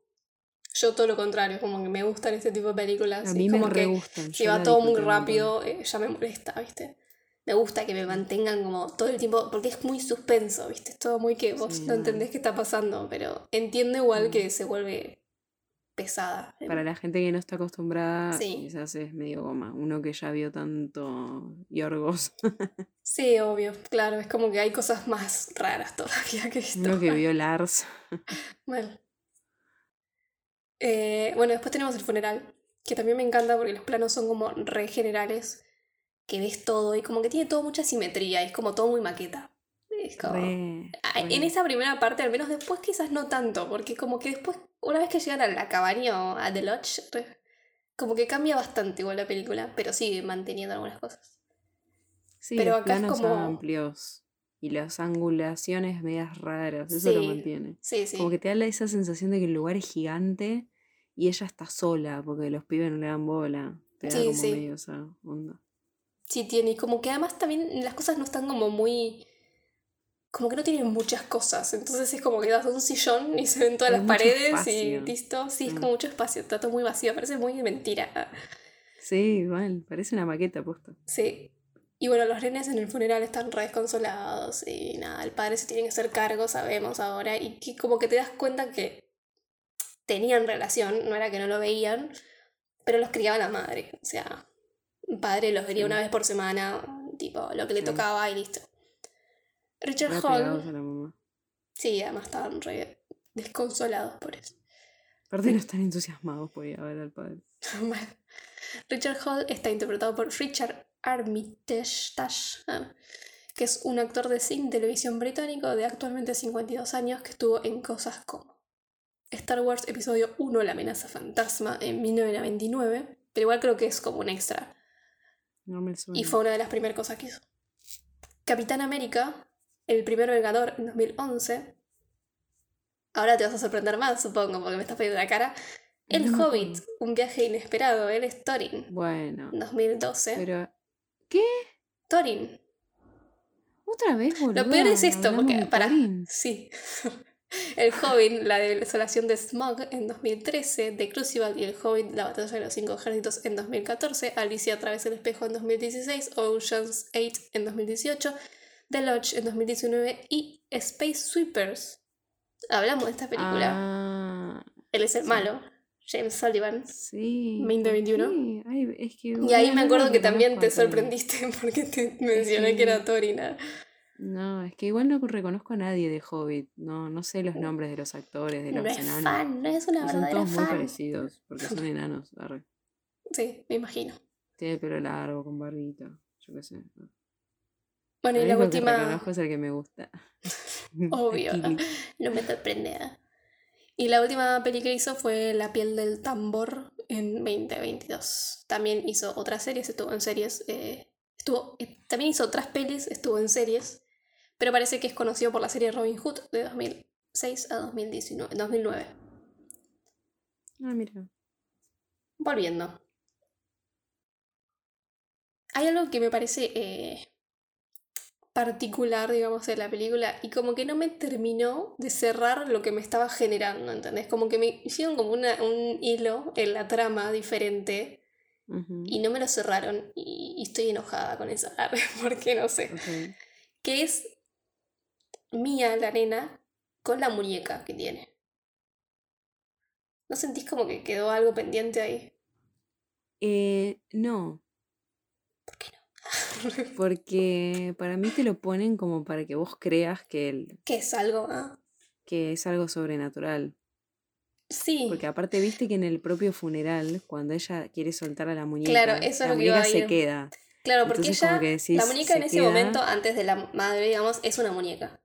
Yo todo lo contrario, como que me gustan este tipo de películas. A y mí me como re que gustan. Si yo va todo muy rápido, eh, ya me molesta, ¿viste? Me gusta que me mantengan como todo el tiempo, porque es muy suspenso, ¿viste? Es todo muy que vos Sí, no entendés qué está pasando, pero entiendo igual Mm. que se vuelve pesada. Para la gente que no está acostumbrada, Sí. quizás es medio goma. Uno que ya vio tanto Yorgos, [laughs] Sí, obvio, claro, es como que hay cosas más raras [laughs] todavía que esto. uno que vio Lars. [laughs] Mal. Eh, bueno, después tenemos el funeral, que también me encanta porque los planos son como re generales, que ves todo y como que tiene todo mucha simetría, y es como todo muy maqueta. Es como... Re, re. En esa primera parte, al menos después quizás no tanto, porque como que después, una vez que llegan a la cabaña o a The Lodge, como que cambia bastante igual la película, pero sigue manteniendo algunas cosas. Sí, pero los acá es planos como- amplios y las angulaciones medias raras, eso lo mantiene. Sí, sí. Como que te da esa sensación de que el lugar es gigante y ella está sola porque los pibes no le dan bola. Te da como sí. medio esa onda. Sí tiene, y como que además también las cosas no están como muy... Como que no tienen muchas cosas, entonces es como que das un sillón y se ven todas Hay las paredes y listo. Sí, es como mucho espacio, está todo muy vacío, parece muy mentira. Sí, igual, parece una maqueta puesta. Sí. Y bueno, los nenes en el funeral están re desconsolados y nada, el padre se tiene que hacer cargo, sabemos ahora, y que como que te das cuenta que tenían relación, no era que no lo veían, pero los criaba la madre, o sea, el padre los vería Sí. una vez por semana, tipo, lo que le Sí. tocaba y listo. Richard Hall, a la mamá. sí, además estaban re desconsolados por eso. Aparte no están entusiasmados por ir a ver al padre. Richard Hall está interpretado por Richard Armitage, ah, que es un actor de cine y televisión británico de actualmente 52 años que estuvo en cosas como Star Wars Episodio 1, La amenaza fantasma, en 1999, pero igual creo que es como un extra. No me suena. Y fue una de las primeras cosas que hizo. Capitán América, el primer Vengador en 2011. Ahora te vas a sorprender más, supongo, porque me estás poniendo la cara. El No Hobbit, un viaje inesperado, el es Thorin, Bueno. 2012. Pero. ¿Qué? Thorin. ¿Otra vez, boludo? Lo peor es esto, porque para. Thorin. Sí. [laughs] El Hobbit, la desolación de Smog en 2013, The Crucible y El Hobbit, la batalla de los cinco ejércitos en 2014, Alicia a través del espejo en 2016, Ocean's 8 en 2018, The Lodge en 2019 y Space Sweepers. Hablamos de esta película. Ah, Él es el sí. malo, James Sullivan. sí. 2021. ¿por qué? Ay, es que, Y ahí me no acuerdo que también te sorprendiste [laughs] porque te mencioné que era Torina. No, es que igual no reconozco a nadie de Hobbit. No, no sé los nombres de los actores, de No los es enanos. fan, no es una Y son verdadera todos muy parecidos, porque son enanos. arre. Sí, me imagino. Tiene el pelo largo, con barbita. Yo qué sé. Bueno, y la que última. reconozco es el que me gusta. [laughs] [laughs] Obvio, Akili. no [laughs] me sorprende. ¿eh? Y la última peli que hizo fue La piel del tambor en 2022. También hizo otras series, estuvo en series. eh, estuvo, eh, también hizo otras pelis, estuvo en series. Pero parece que es conocido por la serie Robin Hood de 2006 a 2019, 2009. Ah, mira. Volviendo. Hay algo que me parece eh, particular, digamos, de la película y como que no me terminó de cerrar lo que me estaba generando, ¿entendés? Como que me hicieron como una- un hilo en la trama diferente y no me lo cerraron y, y estoy enojada con esa, [laughs] porque no sé. ok. Que es Mía, la nena, con la muñeca que tiene. ¿No sentís como que quedó algo pendiente ahí? Eh, no, ¿Por qué no? [laughs] porque para mí te lo ponen como para que vos creas que, el- ¿Qué es algo? Ah, que es algo sobrenatural. Sí, Porque aparte viste que en el propio funeral, cuando ella quiere soltar a la muñeca, Claro, eso es la lo que muñeca a se queda. claro, porque entonces ella, que decís, la muñeca en se ese queda- momento, antes de la madre, digamos, es una muñeca.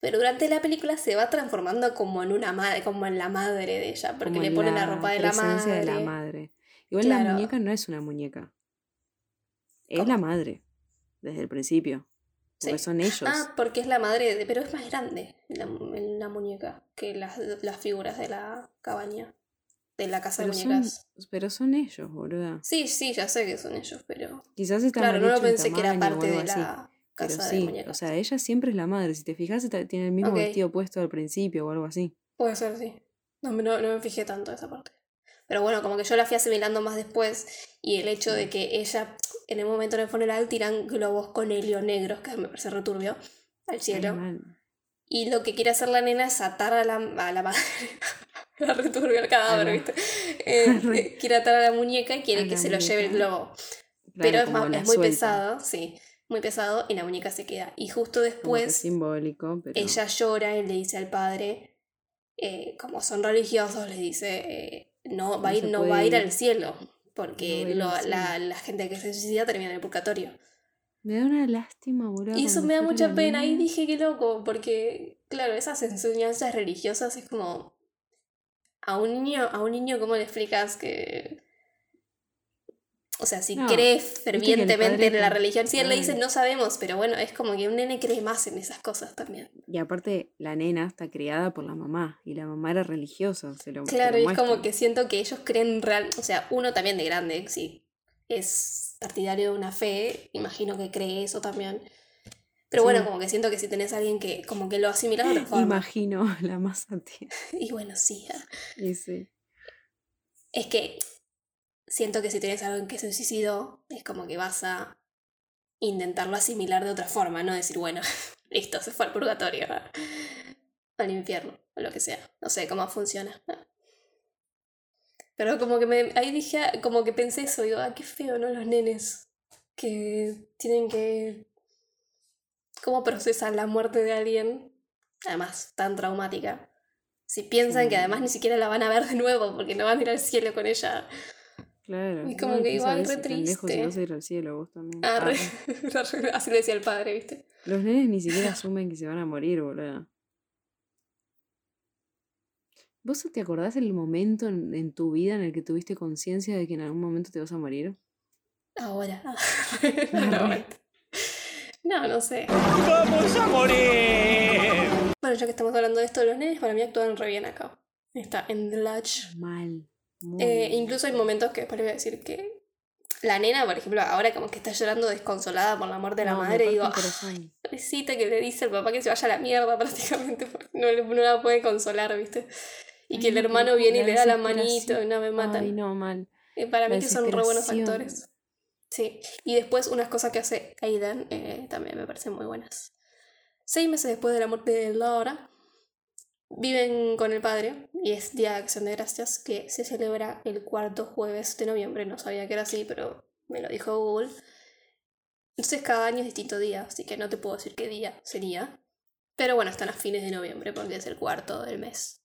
Pero durante la película se va transformando como en una madre, como en la madre de ella, porque como le en pone la, ropa de la madre. de la madre. Igual la muñeca no es una muñeca. Es la madre, desde el principio. Porque Sí. son ellos. Ah, porque es la madre, de, pero es más grande la, la muñeca que las, las figuras de la cabaña, de la casa pero, de son, muñecas. pero son ellos, boluda. Sí, sí, ya sé que son ellos, pero... Quizás está Claro, no lo pensé que era parte de así, la Pero casa de sí, muñecas. o sea, ella siempre es la madre. Si te fijas, tiene el mismo vestido puesto al principio o algo así. Puede ser, sí. No, me- no, no me fijé tanto esa parte. Pero bueno, como que yo la fui asimilando más después y el hecho de que ella en el momento del funeral tiran globos con helio negros, que me parece returbio, al cielo. Y lo que quiere hacer la nena es atar a la, a la madre. [laughs] la returbio el cadáver, ¿viste? Eh, [laughs] eh, quiere atar a la muñeca y quiere que se lo lleve el globo. Claro, Pero es, más- muy suelta, pesado, sí. Muy pesado y la muñeca se queda. Y justo después simbólico, pero ella llora y le dice al padre, eh, como son religiosos, le dice, eh, no, va, ir, no va a ir al cielo, porque lo- la, la gente que se suicida termina en el purgatorio. me da una lástima, boludo. Y eso me da mucha pena. Y dije, qué loco, porque, claro, esas enseñanzas religiosas es como... A un niño, a un niño ¿cómo le explicas que... O sea, si No, el fervientemente en la religión, si él le dice no sabemos, pero bueno, es como que un nene cree más en esas cosas también. Y aparte, la nena está criada por la mamá. Y la mamá era religiosa. Se lo, Claro, lo y es como que siento que ellos creen real, o sea, uno también de grande, si es partidario de una fe, imagino que cree eso también. Pero bueno, Sí. como que siento que si tenés a alguien que como que lo asimila de otra forma. Imagino [laughs] la más atea. Y bueno, sí. ah. Y sí. Es que siento que si tenés a alguien que se suicidó, es como que vas a intentarlo asimilar de otra forma, no decir, bueno, [laughs] listo, se fue al purgatorio, [laughs] al infierno, o lo que sea. No sé cómo funciona. Pero como que me, ahí dije, como que pensé eso, digo, ah, qué feo, ¿no? Los nenes que tienen que... ¿Cómo procesan la muerte de alguien? Además, tan traumática. Si piensan que además ni siquiera la van a ver de nuevo porque no van a ir al cielo con ella. Claro. Es como que igual re pendejo si triste. vas a ir al cielo vos también. Ah, re- Ah, [laughs] Así decía el padre, ¿viste? Los nenes ni siquiera asumen que se van a morir, boludo. ¿Vos te acordás el momento en, en tu vida en el que tuviste conciencia de que en algún momento te vas a morir? Ahora. [laughs] [laughs] no, no, no sé. ¡Vamos a morir! Bueno, ya que estamos hablando de esto, los nenes para mí actúan re bien acá. Está en The Lodge. Mal. Eh, incluso hay momentos que después le voy a decir que la nena, por ejemplo, ahora como que está llorando desconsolada por la muerte de la No, madre, parte digo, el "Ah, pobrecita que le dice al papá que se vaya a la mierda [laughs] prácticamente, porque no, le- no la puede consolar, ¿viste? Y Ay, que el no, hermano viene y le da la manito y no me matan. Ay, no, mal. Eh, para La mí que son re buenos actores. Sí. Y después unas cosas que hace Aidan eh, también me parecen muy buenas. Seis meses después de la muerte de Laura, viven con el padre y es Día de Acción de Gracias que se celebra el cuarto jueves de noviembre. No sabía que era así, pero me lo dijo Google. Entonces cada año es distinto día, así que no te puedo decir qué día sería. Pero bueno, están a fines de noviembre porque es el cuarto del mes.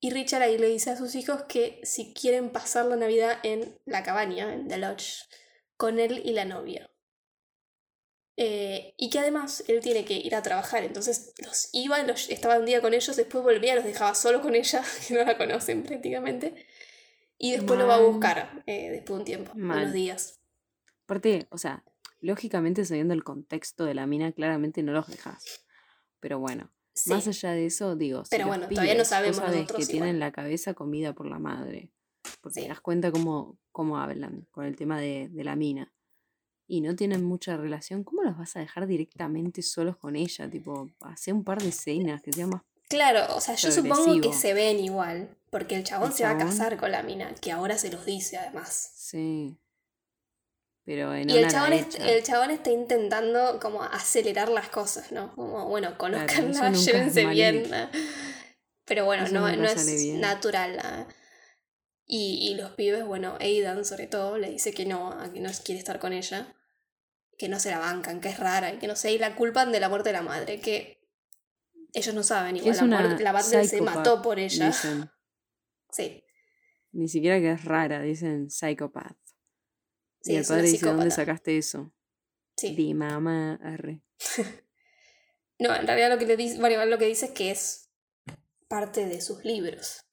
Y Richard ahí le dice a sus hijos que si quieren pasar la Navidad en la cabaña, en The Lodge, con él y la novia. Eh, y que además él tiene que ir a trabajar, entonces los iba, los, estaba un día con ellos, después volvía, los dejaba solo con ella, [laughs] que no la conocen prácticamente, y después lo va a buscar eh, después de un tiempo, Mal. unos días. Aparte, o sea, lógicamente sabiendo el contexto de la mina, claramente no los dejas. Pero bueno, Sí. más allá de eso, digo, si Pero los bueno, todavía no sabemos vos sabés nosotros que tienen igual. la cabeza comida por la madre. Porque Sí. te das cuenta cómo, cómo hablan con el tema de, de la mina. Y no tienen mucha relación. ¿Cómo los vas a dejar directamente solos con ella? Tipo, hace un par de escenas que sea más Claro, o sea, yo supongo que se ven igual, porque el chabón ¿El se va a casar con la mina, que ahora se los dice además. Sí. Pero en Y el chabón, el chabón está intentando como acelerar las cosas, ¿no? Como, bueno, conozcanla, [laughs] es llévense bien. Pero bueno, Eso no, no es bien. natural. ah. Y, y los pibes, bueno, Aidan sobre todo, le dice que no, a que no quiere estar con ella, que no se la bancan, que es rara, y que no sé, y la culpan de la muerte de la madre, que ellos no saben, igual la, muerte- la madre se mató por ella. Dicen. [laughs] Sí, Ni siquiera que es rara, dicen psychopath. sí, y el padre dice, ¿dónde sacaste eso? Sí. Di mamá, arre. [laughs] No, en realidad lo que le dice, bueno, lo que dice es que es parte de sus libros.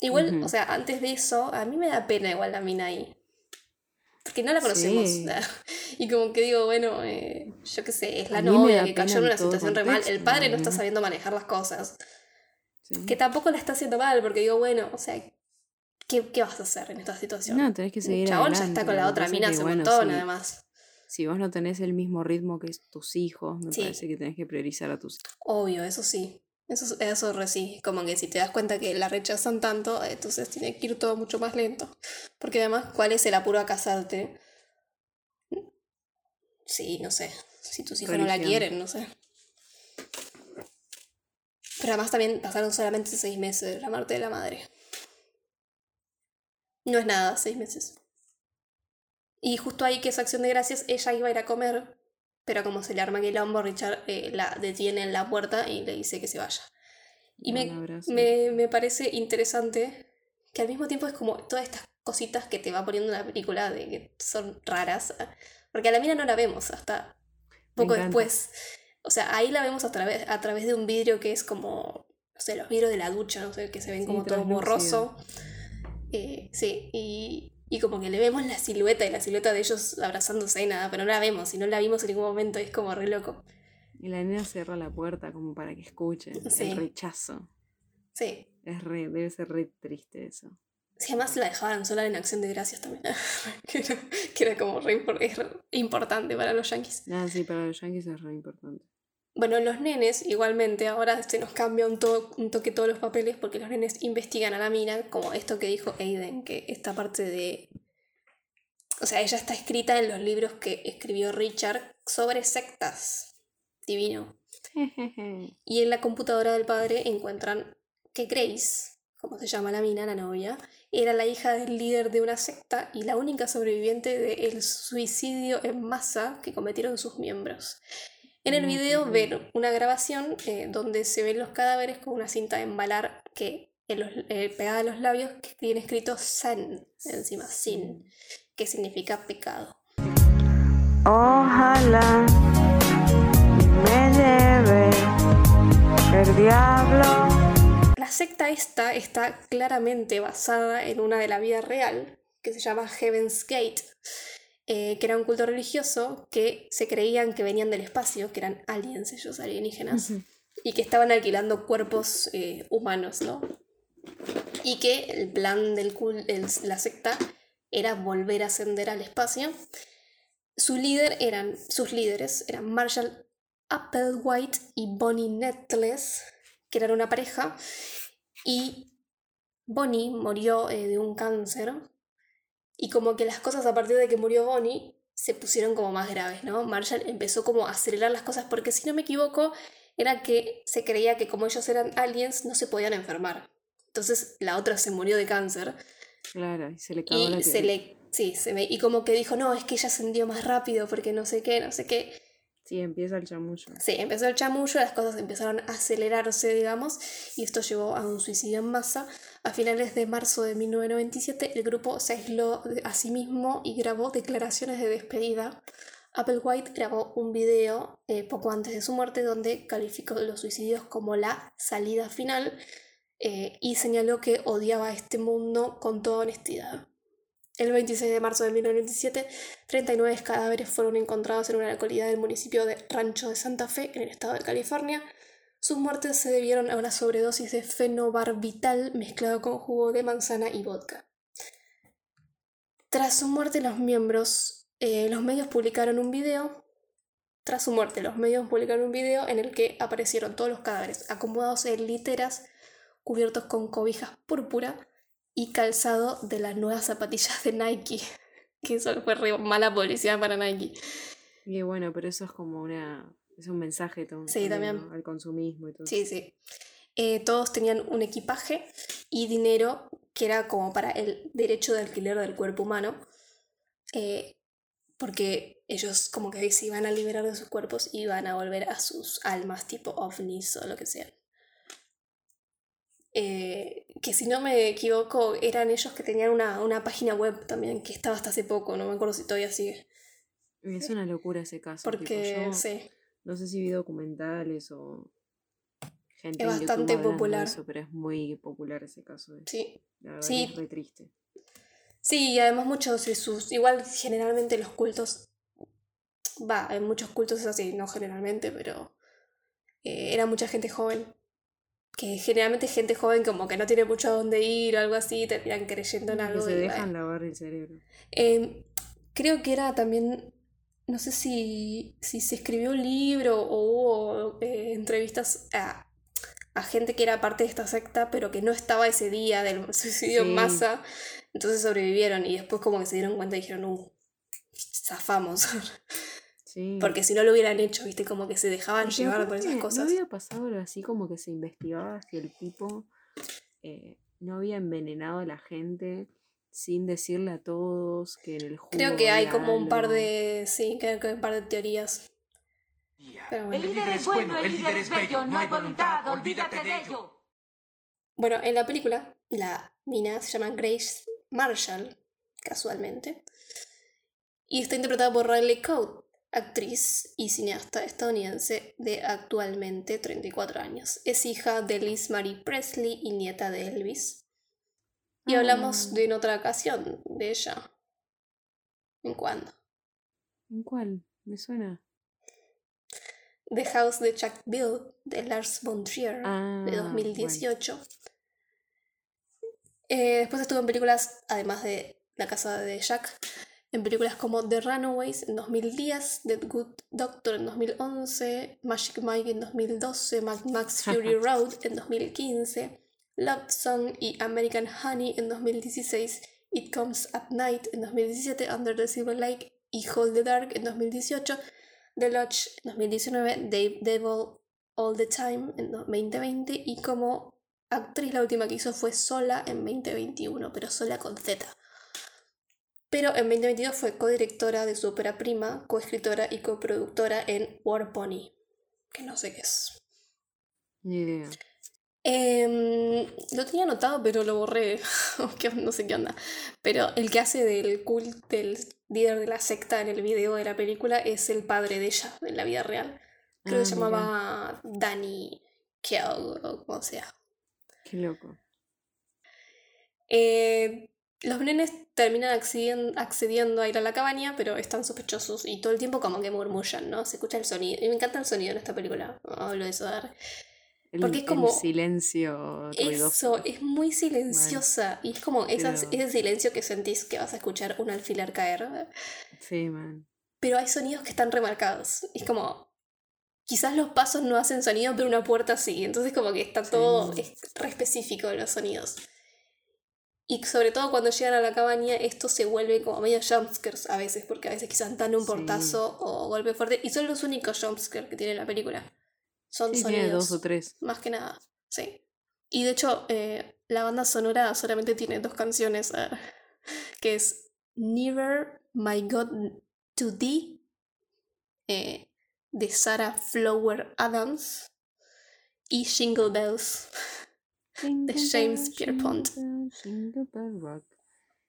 Igual, o sea, antes de eso, a mí me da pena igual la mina ahí. Porque no la conocemos. Sí. [laughs] Y como que digo, bueno, eh, yo qué sé, es la novia que cayó en una situación re mal. El padre no está sabiendo manejar las cosas. Sí. Que tampoco la está haciendo mal, porque digo, bueno, o sea, ¿qué, qué vas a hacer en esta situación? No, tenés que El seguir chabón ya está con la otra mina hace un bueno, montón, sí. además. Si vos no tenés el mismo ritmo que tus hijos, me parece que tenés que priorizar a tus hijos. Obvio, eso sí. Eso, eso re sí. Como que si te das cuenta que la rechazan tanto, entonces tiene que ir todo mucho más lento. Porque además, ¿cuál es el apuro a casarte? Sí, no sé. Si tus hijos no la quieren, no sé. Pero además también pasaron solamente seis meses de la muerte de la madre. No es nada, seis meses. Y justo ahí que es acción de gracias, ella iba a ir a comer, pero como se le arma quilombo, Richard eh, la detiene en la puerta y le dice que se vaya. Y me, me, me parece interesante que al mismo tiempo es como todas estas cositas que te va poniendo la película de que son raras. Porque a la mina no la vemos hasta poco después. O sea, ahí la vemos a través, a través de un vidrio que es como, no sé, los vidrios de la ducha, no sé, que se ven Sí, como todo borroso. Eh, sí, y, y como que le vemos la silueta y la silueta de ellos abrazándose y nada, pero no la vemos y no la vimos en ningún momento y es como re loco. Y la nena cierra la puerta como para que escuchen Sí. el rechazo. Sí. Es re, debe ser re triste eso. Sí, además la dejaban sola en acción de gracias también. [laughs] que, era, que era como re, es re importante para los yankees. Ah, sí, para los yankees es re importante. Bueno, los nenes, igualmente, ahora se nos cambia un, to- un toque todos los papeles porque los nenes investigan a la mina, como esto que dijo Aiden, que esta parte de. O sea, ella está escrita en los libros que escribió Richard sobre sectas. Divino. [laughs] Y en la computadora del padre encuentran que Grace, como se llama la mina, la novia, era la hija del líder de una secta y la única sobreviviente del suicidio en masa que cometieron sus miembros. En el qué video ven una grabación eh, donde se ven los cadáveres con una cinta de embalar que en los- eh, pegada a los labios que tiene escrito Sin encima, Sin, que significa pecado. Ojalá me lleve el diablo. La secta esta está claramente basada en una de la vida real, que se llama Heaven's Gate, eh, que era un culto religioso que se creían que venían del espacio, que eran aliens ellos, alienígenas, y que estaban alquilando cuerpos eh, humanos, ¿no? Y que el plan de la secta era volver a ascender al espacio. Su líder eran, sus líderes eran Marshall Applewhite y Bonnie Nettles, que eran una pareja, y Bonnie murió eh, de un cáncer, y como que las cosas a partir de que murió Bonnie se pusieron como más graves, ¿no? Marshall empezó como a acelerar las cosas, porque si no me equivoco, era que se creía que como ellos eran aliens no se podían enfermar. Entonces la otra se murió de cáncer Claro, y se le cagó la y se teoría. le... Sí, se me, y como que dijo, no, es que ella ascendió más rápido porque no sé qué, no sé qué. Sí, empieza el chamullo. Sí, empezó el chamullo, las cosas empezaron a acelerarse, digamos, y esto llevó a un suicidio en masa. A finales de marzo de 1997, el grupo se aisló a sí mismo y grabó declaraciones de despedida. Applewhite grabó un video eh, poco antes de su muerte donde calificó los suicidios como la salida final eh, y señaló que odiaba este mundo con toda honestidad. El 26 de marzo de 1997, 39 cadáveres fueron encontrados en una localidad del municipio de Rancho de Santa Fe, en el estado de California. Sus muertes se debieron a una sobredosis de fenobarbital mezclado con jugo de manzana y vodka. Tras su muerte, los miembros, eh, los medios publicaron un video. Tras su muerte, los medios publicaron un video en el que aparecieron todos los cadáveres acomodados en literas, cubiertos con cobijas púrpura y calzado de las nuevas zapatillas de Nike. [laughs] Que eso fue re mala publicidad para Nike. Y bueno, pero eso es como una. Es un mensaje to- Sí, también. al consumismo y todo. Sí, sí. Eh, todos tenían un equipaje y dinero que era como para el derecho de alquiler del cuerpo humano. eh, porque ellos como que se iban a liberar de sus cuerpos y iban a volver a sus almas tipo ovnis o lo que sea. Eh, que si no me equivoco eran ellos que tenían una, una página web también que estaba hasta hace poco, no me acuerdo si todavía sigue. Es una locura ese caso. tipo, Porque yo sí, No sé si vi documentales o. Gente Es bastante popular. eso, pero es muy popular ese caso. eh. sí. La verdad Sí. es re triste. Sí, y además muchos de sus, igual generalmente los cultos, va, en muchos cultos es así, no generalmente, pero eh, era mucha gente joven, que generalmente gente joven como que no tiene mucho a dónde ir o algo así, terminan creyendo en Que algo. se y, dejan lavar el cerebro. Eh, creo que era también, no sé si, si se escribió un libro o hubo eh, entrevistas a, a gente que era parte de esta secta, pero que no estaba ese día del [laughs] suicidio en Sí. masa. Entonces sobrevivieron y después como que se dieron cuenta y dijeron, uh, zafamos. [laughs] Sí. Porque si no lo hubieran hecho, viste, como que se dejaban Porque llevar por esas ¿No cosas. había pasado algo así como que se investigaba si el tipo eh, no había envenenado a la gente sin decirle a todos que en el jugo Creo que hay como un par de, sí, creo que hay un par de teorías. Pero bueno. El líder es bueno, el líder es bello, no hay voluntad, olvídate de ello. Bueno, en la película, la mina se llama Grace Marshall, casualmente. Y está interpretada por Riley Coe, actriz y cineasta estadounidense de actualmente 34 años. Es hija de Liz Marie Presley y nieta de Elvis. Y hablamos Ah. de en otra ocasión de ella. ¿En cuándo? ¿En cuál? Me suena. The House de Chuck Bill de Lars von Trier Ah, de bueno. 2018. Eh, después estuvo en películas, además de La casa de Jack, en películas como The Runaways en 2010, The Good Doctor en 2011, Magic Mike en 2012, Mad Max Fury Road en 2015, Love Song y American Honey en 2016, It Comes at Night en 2017, Under the Silver Lake y Hold the Dark en 2018, The Lodge en 2019, Dave Devil All the Time en 2020 y como actriz la última que hizo fue Sola en 2021, pero Sola con Z. Pero en 2022 fue codirectora de su ópera prima, coescritora y coproductora en War Pony, que no sé qué es. Ni idea. Em, lo tenía anotado, pero lo borré. [laughs] No sé qué onda. Pero el que hace del cult del líder de la secta en el video de la película es el padre de ella en la vida real. Creo Ah, que se mira. llamaba Danny Kell o como sea. Qué loco. Eh, los nenes terminan accedien- accediendo a ir a la cabaña, pero están sospechosos y todo el tiempo como que murmullan, ¿no? Se escucha el sonido. Y me encanta el sonido en esta película. Hablo de eso. El, Porque es el como- silencio ruidoso. Eso, es muy silenciosa. Y es como esas- Pero- ese silencio que sentís que vas a escuchar un alfiler caer. Sí, man. Pero hay sonidos que están remarcados. Es como. Quizás los pasos no hacen sonido, pero una puerta sí. Entonces, como que está todo Sí. es re específico de los sonidos. Y sobre todo cuando llegan a la cabaña, esto se vuelve como medio jumpscares a veces, porque a veces quizás dan un Sí. portazo o golpe fuerte. Y son los únicos jumpscares que tiene la película. Son Sí, sonidos. tiene dos o tres. Más que nada, sí. Y de hecho, eh, la banda sonora solamente tiene dos canciones, eh, [laughs] que es Never My God to Thee, eh, de Sarah Flower Adams, y Jingle Bells. [laughs] De James Pierpont.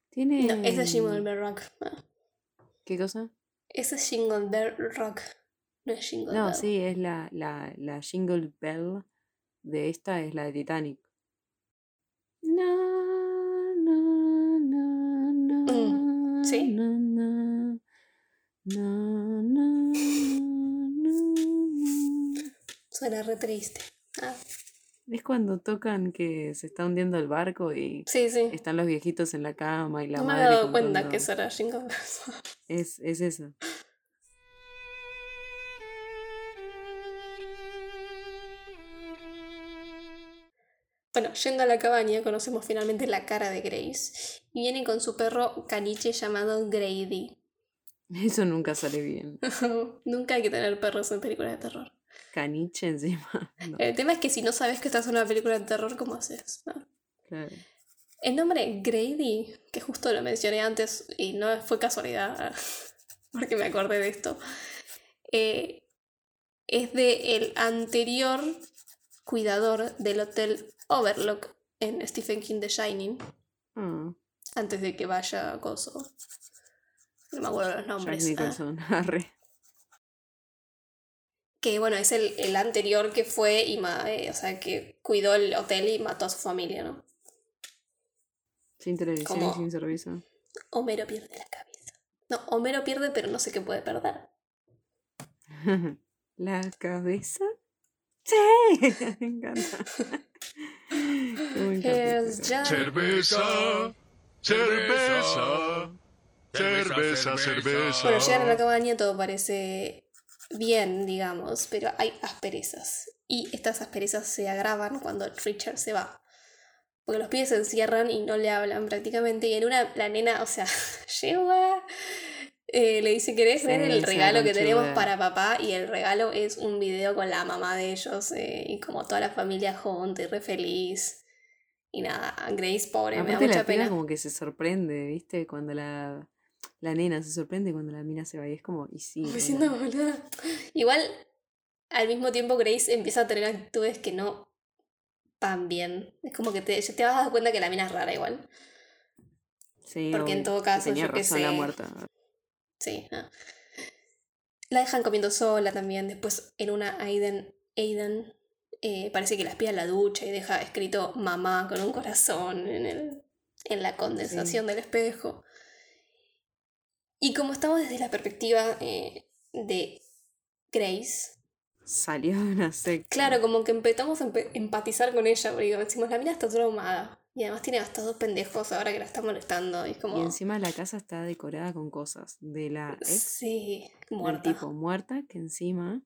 Tiene. No, ese es Jingle Bell Rock. Ah, ¿Qué cosa? Ese es Jingle Bell Rock. No es Jingle No, Bell. sí, es la, la, la Jingle Bell de esta, es la de Titanic. Na, na, na, na, Mm, sí. na, na, na, na. Suena re triste. Ah, Es cuando tocan que se está hundiendo el barco y sí, sí. están los viejitos en la cama y la no me madre había dado cuenta que eso era Jingle. Es, es eso. Bueno, yendo a la cabaña, conocemos finalmente la cara de Grace. Y viene con su perro caniche llamado Grady. [laughs] Eso nunca sale bien. [laughs] Nunca hay que tener perros en películas de terror. Caniche encima. [laughs] No, El tema es que si no sabes que estás en una película de terror, ¿cómo haces? no? claro. El nombre Grady, que justo lo mencioné antes y no fue casualidad, [laughs] porque me acordé de esto, eh, es de el anterior cuidador del hotel Overlook en Stephen King The Shining, Ah, antes de que vaya a Coso. No me acuerdo los Jack nombres. ah. [laughs] Que bueno, es el, el anterior que fue y eh, o sea, que cuidó el hotel y mató a su familia, ¿no? Sin televisión sin servicio. Homero pierde la cabeza. No, Homero pierde, pero no sé qué puede perder. [laughs] ¿La cabeza? Sí, [laughs] me encanta. [laughs] Cerveza, cerveza, cerveza, cerveza. Bueno, llegan a la cabaña, todo parece bien, digamos, pero hay asperezas. Y estas asperezas se agravan cuando Richard se va. Porque los pibes se encierran y no le hablan prácticamente. Y en una, la nena, o sea, [laughs] llega, eh, le dice, ¿querés Sí, ver el regalo que tenemos para papá? Y el regalo es un video con la mamá de ellos eh, y como toda la familia junta y re feliz. Y nada, Grace, pobre, me da mucha la pena. como que se sorprende, ¿viste? Cuando la, la nena se sorprende cuando la mina se va y es como, y sí. Me siento boluda. Igual, al mismo tiempo, Grace empieza a tener actitudes que no van bien. Es como que te, te vas a dar cuenta que la mina es rara igual. Sí, porque en todo caso, tenía yo razón la sé. muerta. Sí. ah. La dejan comiendo sola también. Después, en una Aiden, Aiden eh, parece que la espía en la ducha y deja escrito mamá con un corazón en, el, en la condensación del espejo. Y como estamos desde la perspectiva eh, de Grace, Salió de una secta. Claro, como que empezamos a empatizar con ella, porque decimos, la mina está traumada. Y además tiene a estos dos pendejos ahora que la están molestando. Y es como. Y encima la casa está decorada con cosas de la ex Sí, del muerta. tipo muerta, que encima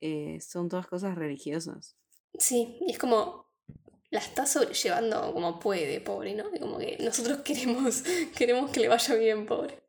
eh, son todas cosas religiosas. Sí, y es como. La está sobrellevando como puede, pobre, ¿no? Y como que nosotros [laughs] queremos, queremos que le vaya bien, pobre.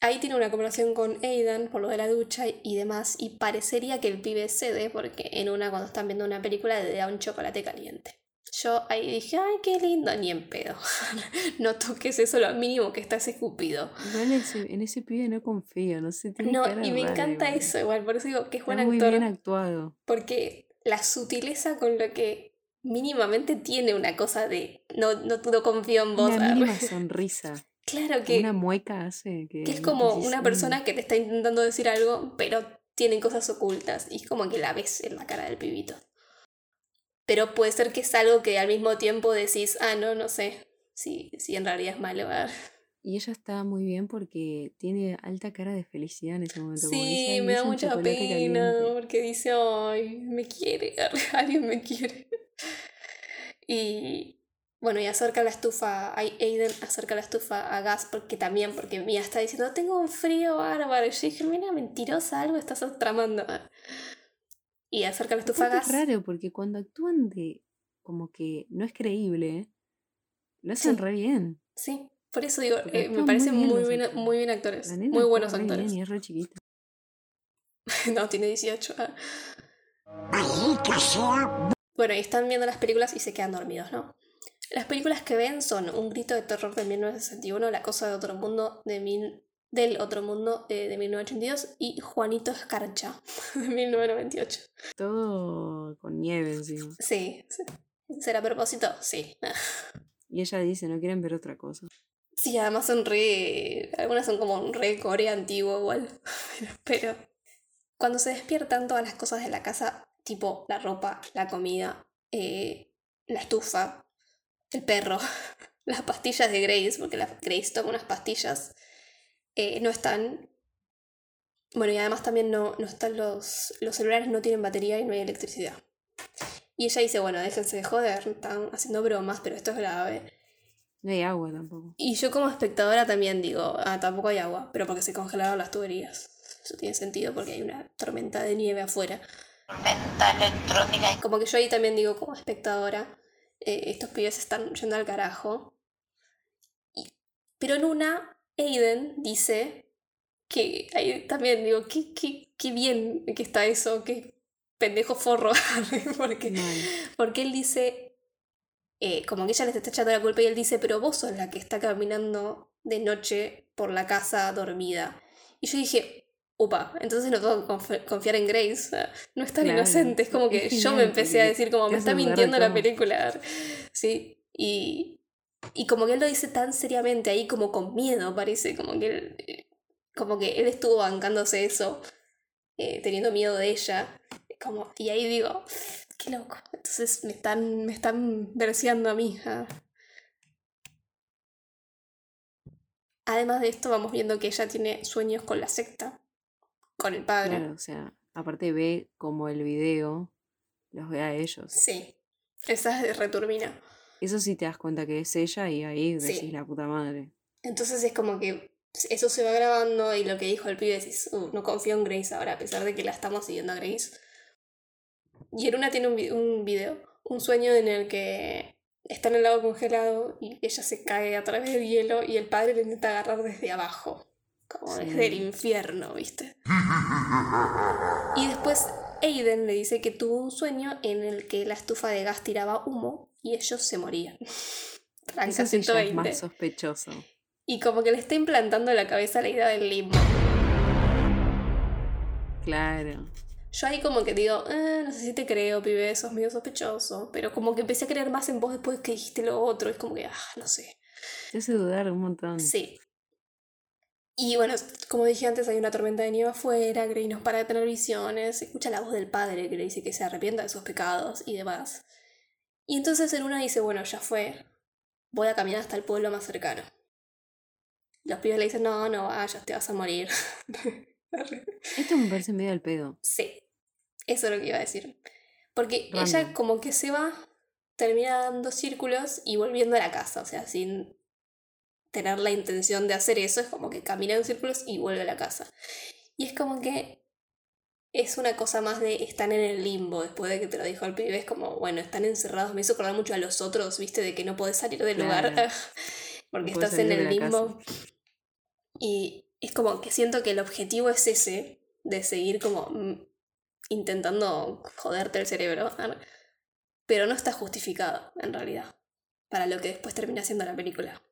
Ahí tiene una conversación con Aidan por lo de la ducha y demás, y parecería que el pibe cede porque en una cuando están viendo una película le da un chocolate caliente. Yo ahí dije, ay, qué lindo, ni en pedo. [laughs] no toques eso, lo mínimo que estás escupido. Igual ese- en ese pibe no confío, no sé, tiene No, y me rara encanta igual. eso igual, por eso digo que es buen Está muy actor. bien actuado. Porque la sutileza con lo que mínimamente tiene una cosa de no, no, no confío en vos. Una mínima [laughs] sonrisa. Claro que, Una mueca hace que. que es como decís, una persona que te está intentando decir algo, pero tiene cosas ocultas. Y es como que la ves en la cara del pibito. Pero puede ser que es algo que al mismo tiempo decís, ah, no, no sé. Si, si en realidad es malo. ah". Y ella está muy bien porque tiene alta cara de felicidad en ese momento. dice, Sí, "Ay, me da mucha pena caliente". porque dice, ay, me quiere, [laughs] alguien me quiere. Y bueno, y acerca la estufa, Aiden acerca la estufa a gas porque también, porque Mia está diciendo, tengo un frío bárbaro. Y yo dije, mira, mentirosa, algo estás tramando. [laughs] Y acerca la estufa a gas. es raro porque cuando actúan de como que no es creíble, lo hacen Sí. re bien. Sí, por eso digo, eh, me muy parecen bien muy bien, actores. muy bien actores, muy buenos actúa re bien actores. y es re chiquita. [laughs] No, tiene 18. ah. Bueno, y están viendo las películas y se quedan dormidos, ¿no? Las películas que ven son Un grito de terror de 1961, La cosa de otro mundo de mil- del otro mundo eh, de 1982 y Juanito Escarcha [laughs] de 1998. Todo con nieve encima. Sí, sí. ¿Será a propósito? Sí. [laughs] Y ella dice, no quieren ver otra cosa. Sí, además son re... Algunas son como un re core antiguo igual. [laughs] Pero cuando se despiertan todas las cosas de la casa, tipo la ropa, la comida, eh, la estufa, el perro, [laughs] las pastillas de Grace, porque la Grace toma unas pastillas, eh, no están. Bueno, y además también no, no están los, los celulares, no tienen batería y no hay electricidad. Y ella dice, bueno, déjense de joder, están haciendo bromas, pero esto es grave. No hay agua tampoco. Y yo como espectadora también digo, ah, tampoco hay agua, pero porque se congelaron las tuberías. Eso tiene sentido porque hay una tormenta de nieve afuera. Como que yo ahí también digo como espectadora, eh, estos pibes están yendo al carajo. Y- pero en una, Aiden dice que ahí también digo, qué, qué, qué bien que está eso, qué pendejo forro. [laughs] porque porque él dice, eh, como que ella les está echando la culpa y él dice, pero vos sos la que está caminando de noche por la casa dormida. Y yo dije, upa, entonces no tengo que conf- confiar en Grace. No es tan Claro, inocente. Es como es que [laughs] yo me empecé a decir como me está mintiendo la película. Sí, y, y como que él lo dice tan seriamente ahí, como con miedo, parece, como que él, como que él estuvo bancándose eso, eh, teniendo miedo de ella. Como, y ahí digo, qué loco. Entonces me están, me están verseando a mí. ah. Además de esto, vamos viendo que ella tiene sueños con la secta, con el padre. Claro, o sea, aparte ve como el video los ve a ellos. Sí, esa es returbina. Eso sí te das cuenta que es ella y ahí decís Sí. la puta madre. Entonces es como que eso se va grabando y lo que dijo el pibe decís, "Uh, no confío en Grace ahora, a pesar de que la estamos siguiendo a Grace. Y en una tiene un, vi- un video, un sueño en el que está en el lago congelado y ella se cae a través del hielo y el padre le intenta agarrar desde abajo, como Sí. desde el infierno, ¿viste? Y después Aiden le dice que tuvo un sueño en el que la estufa de gas tiraba humo y ellos se morían. [laughs] Tranca Eso es 120. más sospechoso. Y como que le está implantando en la cabeza la idea del limbo. Claro. Yo ahí como que digo, eh, no sé si te creo, pibe, sos medio sospechoso. Pero como que empecé a creer más en vos después que dijiste lo otro. Es como que, ah, no sé. Te hace dudar un montón. Sí. Y bueno, como dije antes, hay una tormenta de nieve afuera, Grey nos para de tener visiones, escucha la voz del padre que le dice que se arrepienta de sus pecados y demás. Y entonces en una dice, bueno, ya fue, voy a caminar hasta el pueblo más cercano. Los pibes le dicen, no, no vayas, te vas a morir. [laughs] Esto me parece medio al pedo. Sí, eso es lo que iba a decir. Porque Random. ella como que se va, termina dando círculos y volviendo a la casa, o sea, sin tener la intención de hacer eso, es como que camina en círculos y vuelve a la casa. Y es como que es una cosa más de están en el limbo, después de que te lo dijo el pibe, es como, bueno, están encerrados, me hizo acordar mucho a los otros, viste, de que no podés salir del lugar [laughs] porque No estás en el limbo. Y es como que siento que el objetivo es ese, de seguir como mm, intentando joderte el cerebro, pero no está justificado en realidad para lo que después termina siendo la película.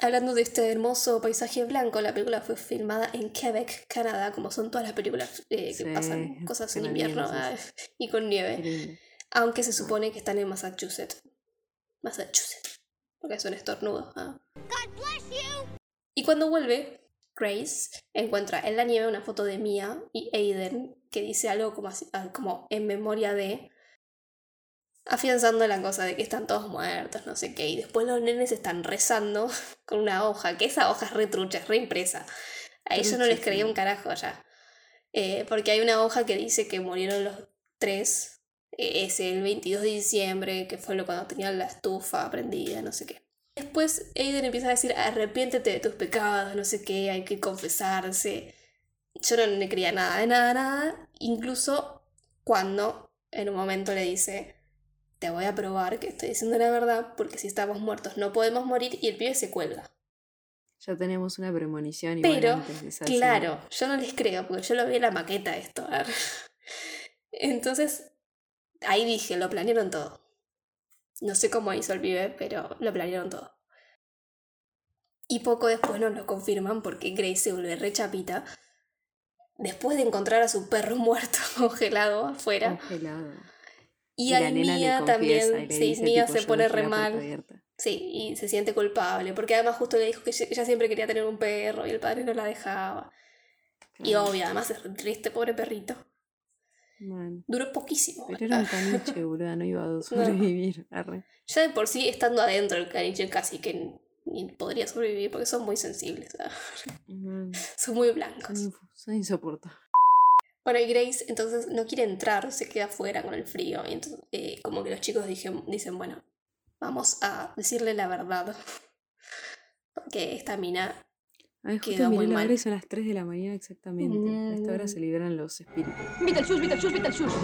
Hablando de este hermoso paisaje blanco, la película fue filmada en Quebec, Canadá, como son todas las películas eh, que Sí, pasan cosas en invierno ah, [laughs] y con nieve, aunque se supone que están en Massachusetts. Massachusetts, porque es un estornudo. ah. Y cuando vuelve, Grace encuentra en la nieve una foto de Mia y Aiden que dice algo como, así- ah, como en memoria de afianzando la cosa de que están todos muertos, no sé qué, y después los nenes están rezando [laughs] con una hoja, que esa hoja es retrucha, es reimpresa. A ellos no les Trucha, creía un carajo ya. Eh, porque hay una hoja que dice que murieron los tres eh, ese el 22 de diciembre, que fue lo cuando tenían la estufa prendida, no sé qué. Después Aiden empieza a decir, arrepiéntete de tus pecados, no sé qué, hay que confesarse. Yo no le creía nada de nada, nada. Incluso cuando en un momento le dice, te voy a probar que estoy diciendo la verdad, porque si estamos muertos no podemos morir, y el pibe se cuelga. Ya tenemos una premonición igual Pero, claro, yo no les creo, porque yo lo vi en la maqueta esto. a ver. [laughs] Entonces, ahí dije, lo planearon todo. No sé cómo hizo el pibe, pero lo planearon todo. Y poco después nos lo confirman porque Grace se vuelve re chapita. Después de encontrar a su perro [laughs] muerto congelado afuera. Congelado. Y, Y a la nena le Mia confiesa y también. Sí, tipo, se "Yo pone re mal. abierta". Sí, y se siente culpable. Porque además justo le dijo que ella siempre quería tener un perro y el padre no la dejaba. Y obvio, además es triste, pobre perrito. Bueno, Duró poquísimo. pero era un [laughs] caniche, boluda, no iba a sobrevivir. Arre. Ya de por sí, estando adentro el caniche casi que ni podría sobrevivir porque son muy sensibles. [laughs] Son muy blancos. son insoportables. Bueno, y Grace entonces no quiere entrar, se queda afuera con el frío. Y entonces, eh, como que los chicos dije- dicen, bueno, vamos a decirle la verdad. [laughs] Porque esta mina Ay, Quedó muy mal. son las 3 de la mañana exactamente. A esta hora Mm. se liberan los espíritus. Beetlejuice, Beetlejuice, Beetlejuice.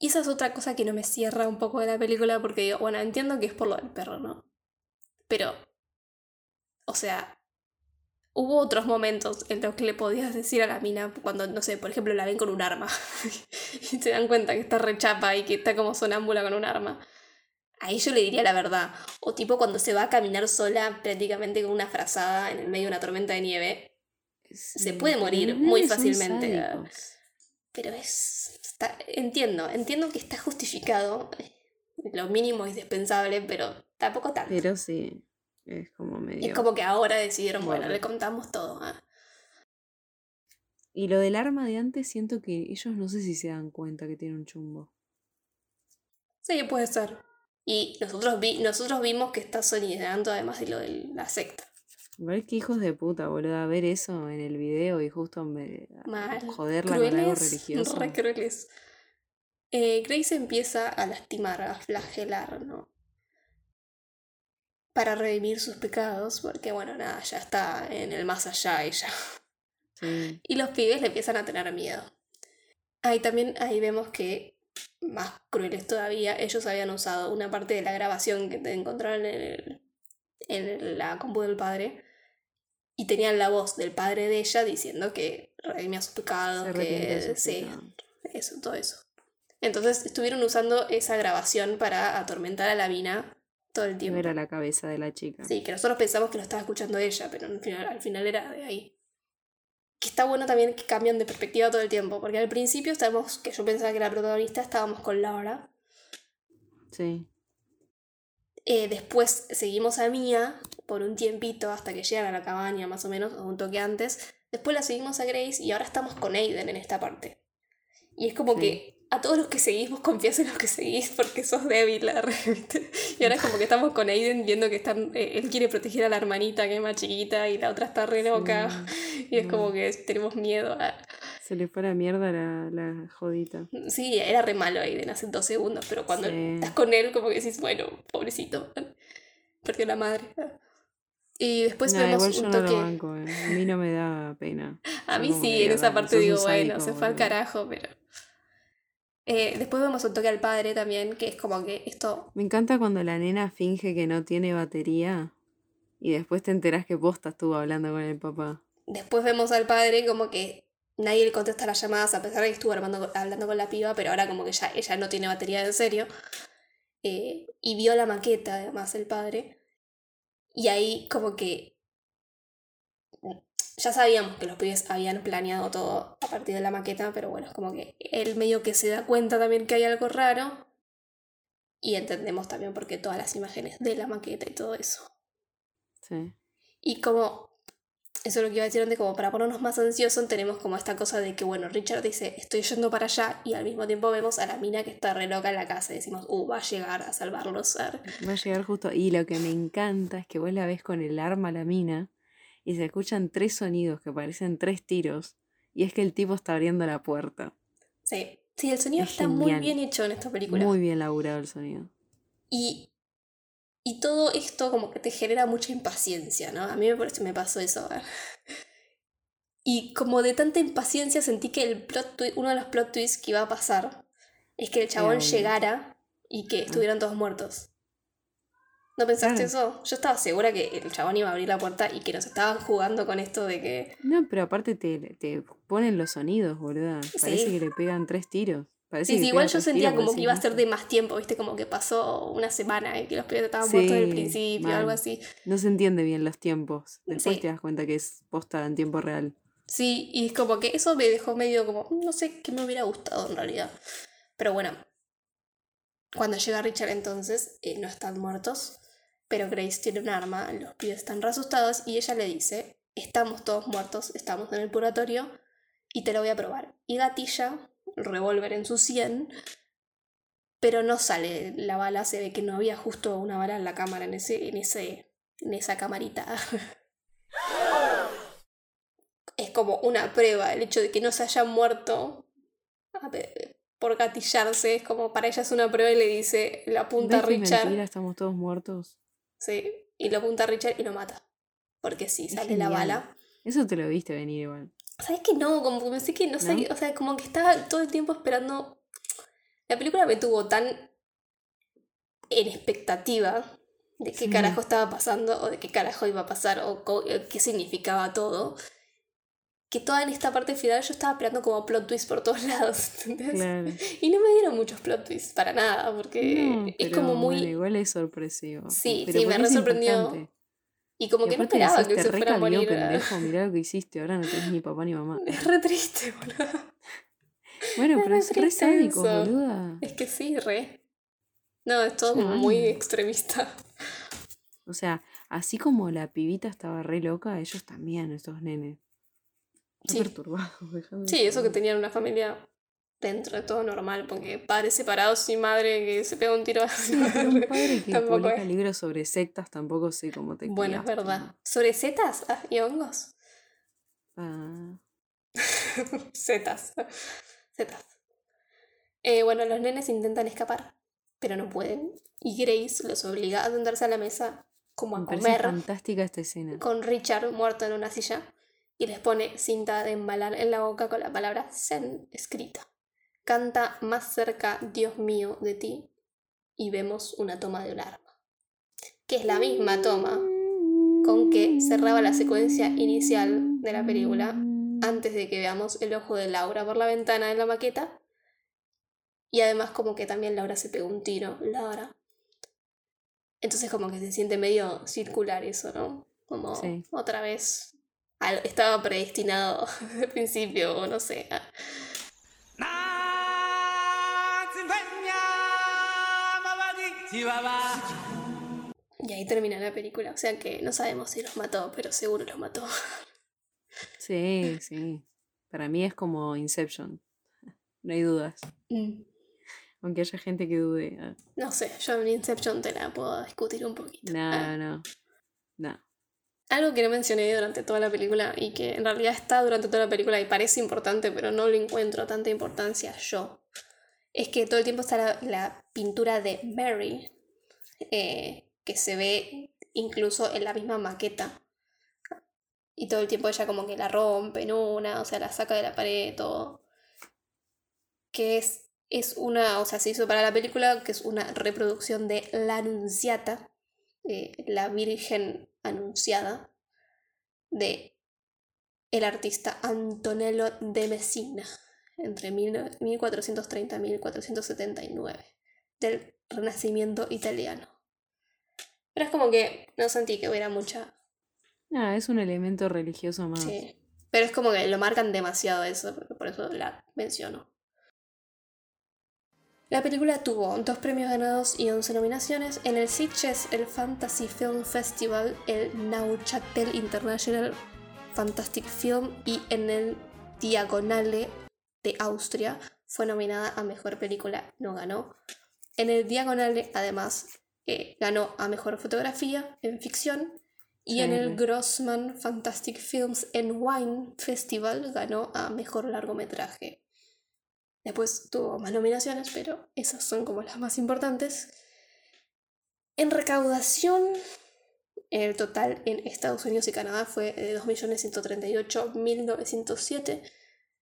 Y esa es otra cosa que no me cierra un poco de la película porque digo, bueno, entiendo que es por lo del perro, ¿no? Pero, o sea, hubo otros momentos en los que le podías decir a la mina cuando, no sé, por ejemplo, la ven con un arma [laughs] y se dan cuenta que está rechapa y que está como sonámbula con un arma. Ahí yo le diría la verdad. O tipo cuando se va a caminar sola prácticamente con una frazada en el medio de una tormenta de nieve. Sí, puede morir muy fácilmente. Pero es. está- entiendo, entiendo que está justificado. Lo mínimo indispensable, pero tampoco tanto. Pero sí, es como medio... es como que ahora decidieron, bueno, Bueno. le contamos todo. ah. Y lo del arma de antes siento que ellos no sé si se dan cuenta que tiene un chumbo. Sí, puede ser. Y nosotros, vi, nosotros vimos que está sonidando además de lo de la secta. Ver qué hijos de puta, boludo, ver eso en el video y justo me, Mal. joderla con algo religioso. re crueles. Eh, Grace empieza a lastimar, a flagelar, ¿no? Para redimir sus pecados, porque bueno, nada, ya está en el más allá ella. Sí. Y los pibes le empiezan a tener miedo. Ahí también, ahí vemos que, más crueles todavía, ellos habían usado una parte de la grabación que te encontraron en, el- en la compu del padre. Y tenían la voz del padre de ella diciendo que redimía sus pecados, Se que sus sí, pecados. eso, todo eso. Entonces estuvieron usando esa grabación para atormentar a la mina todo el tiempo. era la cabeza de la chica. Sí, que nosotros pensamos que lo estaba escuchando ella, pero al final, al final era de ahí. Que está bueno también que cambian de perspectiva todo el tiempo, porque al principio estábamos, que yo pensaba que era la protagonista, estábamos con Laura. Sí. Eh, después seguimos a Mia por un tiempito hasta que llegan a la cabaña, más o menos, o un toque antes. Después la seguimos a Grace y ahora estamos con Aiden en esta parte. Y es como Sí. que a todos los que seguís, vos confías en los que seguís porque sos débil. la [laughs] ¿viste? Y ahora es como que estamos con Aiden viendo que están, eh, él quiere proteger a la hermanita que es más chiquita y la otra está re loca. Y es como no. que tenemos miedo. a- Se le fue a la mierda la, la jodita. Sí, era re malo Aiden hace dos segundos, pero cuando Sí. estás con él, como que decís, bueno, pobrecito, perdió la madre. Y después Nah, vemos un no toque. lo banco, eh. A mí no me da pena. [laughs] A mí como sí, en esa parte digo, bueno, se fue al carajo, pero. Eh, después vemos un toque al padre también, que es como que esto. Me encanta cuando la nena finge que no tiene batería y después te enterás que posta estuvo hablando con el papá. después vemos al padre como que nadie le contesta las llamadas a pesar de que estuvo armando- hablando con la piba, pero ahora como que ya ella no tiene batería en serio. Eh, y vio la maqueta, además, el padre. Y ahí como que ya sabíamos que los pibes habían planeado todo a partir de la maqueta, pero bueno, es como que él medio que se da cuenta también que hay algo raro. Y entendemos también por qué todas las imágenes de la maqueta y todo eso. Sí. Y como, eso es lo que iba a decir antes, como para ponernos más ansiosos, tenemos como esta cosa de que, bueno, Richard dice, estoy yendo para allá, y al mismo tiempo vemos a la mina que está re loca en la casa y decimos, uh, va a llegar a salvarlos. ar". Va a llegar justo. Y lo que me encanta es que vos la ves con el arma a la mina y se escuchan tres sonidos que parecen tres tiros. Y es que el tipo está abriendo la puerta. Sí, sí, el sonido Es está muy bien hecho en esta película. Muy bien laburado el sonido. Y, y todo esto como que te genera mucha impaciencia, ¿no? A mí me parece me pasó eso. ¿eh? Y como de tanta impaciencia sentí que el plot twi- uno de los plot twists que iba a pasar es que el chabón llegara y que estuvieran todos muertos. ¿No pensaste Claro. eso? Yo estaba segura que el chabón iba a abrir la puerta y que nos estaban jugando con esto de que... No, pero aparte te, te ponen los sonidos, boluda. Parece Sí. que le pegan tres tiros. Parece Sí, sí, igual yo sentía como que iba a ser de más tiempo, ¿viste? Como que pasó una semana y que los pibes estaban muertos desde el principio, mal. algo así. No se entiende bien los tiempos. Después Sí. te das cuenta que es posta en tiempo real. Sí, y es como que eso me dejó medio como, "Mm, no sé qué me hubiera gustado en realidad. Pero bueno, cuando llega Richard entonces, eh, no están muertos, pero Grace tiene un arma, los pibes están re asustados y ella le dice, estamos todos muertos, estamos en el purgatorio y te lo voy a probar. Y gatilla, el revólver en su 100, pero no sale la bala, se ve que no había justo una bala en la cámara, en, ese, en, ese, en esa camarita. [laughs] es como una prueba, el hecho de que no se haya muerto por gatillarse, es como para ella es una prueba y le dice, la apunta a ¿Ves que es Richard. mentira? Estamos todos muertos. Sí, y lo apunta a Richard y lo mata. Porque sí, Es sale la bala. Eso te lo viste venir igual. ¿Sabes que no? Como que pensé que no sé, ¿No? o sea, como que estaba todo el tiempo esperando. La película me tuvo tan en expectativa de qué Sí. carajo estaba pasando o de qué carajo iba a pasar o eh, qué significaba todo. Que toda en esta parte final yo estaba esperando como plot twist por todos [laughs] lados, ¿entendés? Claro. Y no me dieron muchos plot twists para nada, porque No, es pero como muy... bueno, igual es sorpresivo. Sí, pero sí, me re sorprendió. impactante. Y como Y que no esperaba decís, que se fuera a morir. pendejo, mirá lo que hiciste, ahora no tenés ni papá ni mamá. [laughs] Es re triste, boludo. Bueno, Es pero es re sádico, boluda. Es que sí, re. No, es todo Sí. como muy extremista. O sea, así como la pibita estaba re loca, ellos también, estos nenes. Sí. perturbados, [laughs] déjame Sí, eso que tenían una familia dentro de todo normal, porque padres separados y madre que se pega un tiro así. Pero un padre [laughs] que Tampoco publica es. libros sobre sectas tampoco sé cómo te Bueno, es verdad. ¿no? ¿Sobre setas ah, y hongos? Ah, [laughs] Setas. Setas. Eh, bueno, los nenes intentan escapar, pero no pueden. Y Grace los obliga a sentarse a la mesa como a me comer fantástica esta escena. con Richard muerto en una silla y les pone cinta de embalar en la boca con la palabra Zen escrita. Canta más cerca, Dios mío, de ti y vemos una toma de un arma, que es la misma toma con que cerraba la secuencia inicial de la película antes de que veamos el ojo de Laura por la ventana de la maqueta. Y además como que también Laura se pegó un tiro, Laura. Entonces como que se siente medio circular eso, ¿no? Como Sí. otra vez estaba predestinado [laughs] desde el principio, o no sé. Y ahí termina la película. O sea que no sabemos si los mató, pero seguro los mató. Sí, sí. Para mí es como Inception. No hay dudas. Mm. Aunque haya gente que dude. ah, No sé, yo en Inception te la puedo discutir un poquito. Ah. No, no. Algo que no mencioné durante toda la película y que en realidad está durante toda la película y parece importante, pero no le encuentro tanta importancia yo, es que todo el tiempo está la, la pintura de Mary, eh, que se ve incluso en la misma maqueta. Y todo el tiempo ella como que la rompe en una, o sea, la saca de la pared, todo. Que es, es una, o sea, se hizo para la película, que es una reproducción de La Anunciata, eh, la Virgen Anunciada, de el artista Antonello de Messina entre 1430 y 1479 del Renacimiento italiano. Pero es como que no sentí que hubiera mucha... Ah, es un elemento religioso más. Sí. Pero es como que lo marcan demasiado eso, por eso la menciono. La película tuvo dos premios ganados y 11 nominaciones en el Sitges, el Fantasy Film Festival, el Neuchâtel International Fantastic Film y en el Diagonale de Austria fue nominada a Mejor Película, no ganó. En el Diagonale, además, eh, ganó a Mejor Fotografía en Ficción y en el Grossman Fantastic Films and Wine Festival ganó a Mejor Largometraje. Después tuvo más nominaciones, pero esas son como las más importantes. En recaudación, el total en Estados Unidos y Canadá fue de 2.138.907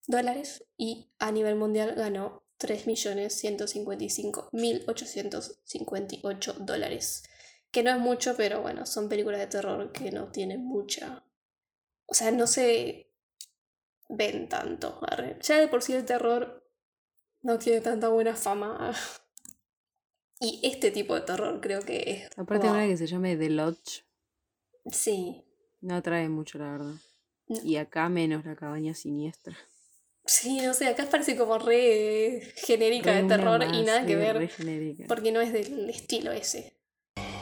dólares y a nivel mundial ganó 3.155.858 dólares. Que no es mucho, pero bueno, son películas de terror que no tienen mucha... O sea, no se ven tanto. Ya de por sí el terror no tiene tanta buena fama. [laughs] Y este tipo de terror creo que es. Aparte, ahora que se llame The Lodge. Sí. No atrae mucho, la verdad. Y acá menos la cabaña siniestra. Sí, no sé, acá parece como re genérica de terror y nada que ver. Porque no es del estilo ese.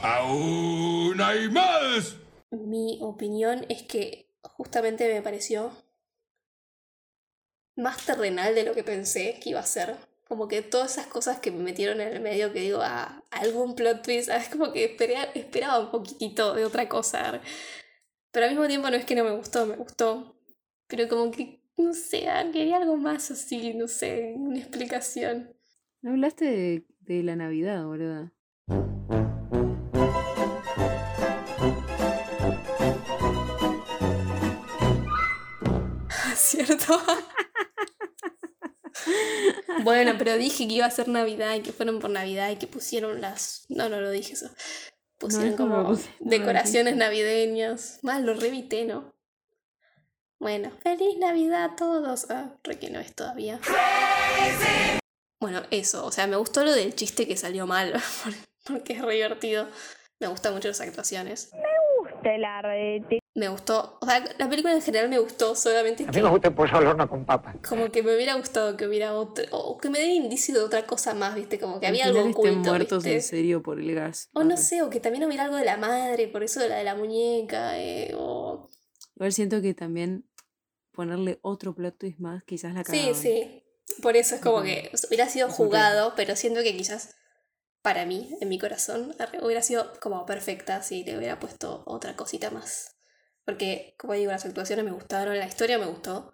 ¡Aún hay más! Mi opinión es que justamente me pareció más terrenal de lo que pensé que iba a ser. Como que todas esas cosas que me metieron en el medio que digo, ah, algún plot twist, [laughs] es como que esperaba un poquitito de otra cosa. Pero al mismo tiempo no es que no me gustó, me gustó. Pero como que, no sé, quería algo más así, no sé, una explicación. No hablaste de, de la Navidad, boluda. [laughs] ¿Cierto? [laughs] bueno, pero dije que iba a ser Navidad y que fueron por Navidad y que pusieron las. No, no lo dije eso. Pusieron como decoraciones navideñas. Más lo revité, ¿no? Bueno, feliz Navidad a todos. Ah, re que no es todavía. Bueno, eso. O sea, me gustó lo del chiste que salió mal. [laughs] Porque es re divertido. Me gustan mucho las actuaciones. Me gusta el arte. Me gustó, o sea, la película en general me gustó, solamente A mí me gusta el pollo al horno con papa. Como que me hubiera gustado que hubiera otro, o que me den indicio de otra cosa más, ¿viste? Como que había algo oculto, estén muertos en serio por el gas. O no sé, o que también hubiera algo de la madre, por eso de la de la muñeca, eh, o... Igual siento que también ponerle otro plot twist más, quizás la cagaban. Sí, sí. Por eso es como que hubiera sido jugado, pero siento que quizás para mí, en mi corazón, hubiera sido como perfecta si le hubiera puesto otra cosita más. Porque, como digo, las actuaciones me gustaron, la historia me gustó.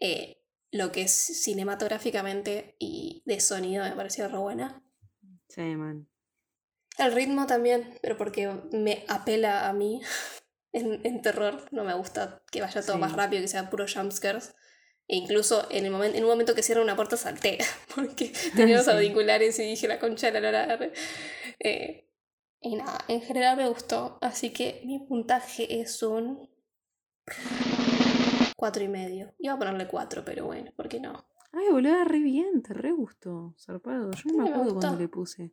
Eh, lo que es cinematográficamente y de sonido me pareció re buena. Sí, man. El ritmo también, pero porque me apela a mí [laughs] en, en terror. No me gusta que vaya todo más rápido, que sea puro jumpscares. E incluso en, el momento en un momento que cierra una puerta salté, [laughs] porque tenía los [laughs] auriculares y dije la concha de la lora. Eh, y nada, en general me gustó, así que mi puntaje es un cuatro y medio. Iba a ponerle cuatro, pero bueno, ¿por qué no? Ay, boludo, re bien, te re gustó, zarpado. Yo no me acuerdo cuándo le puse.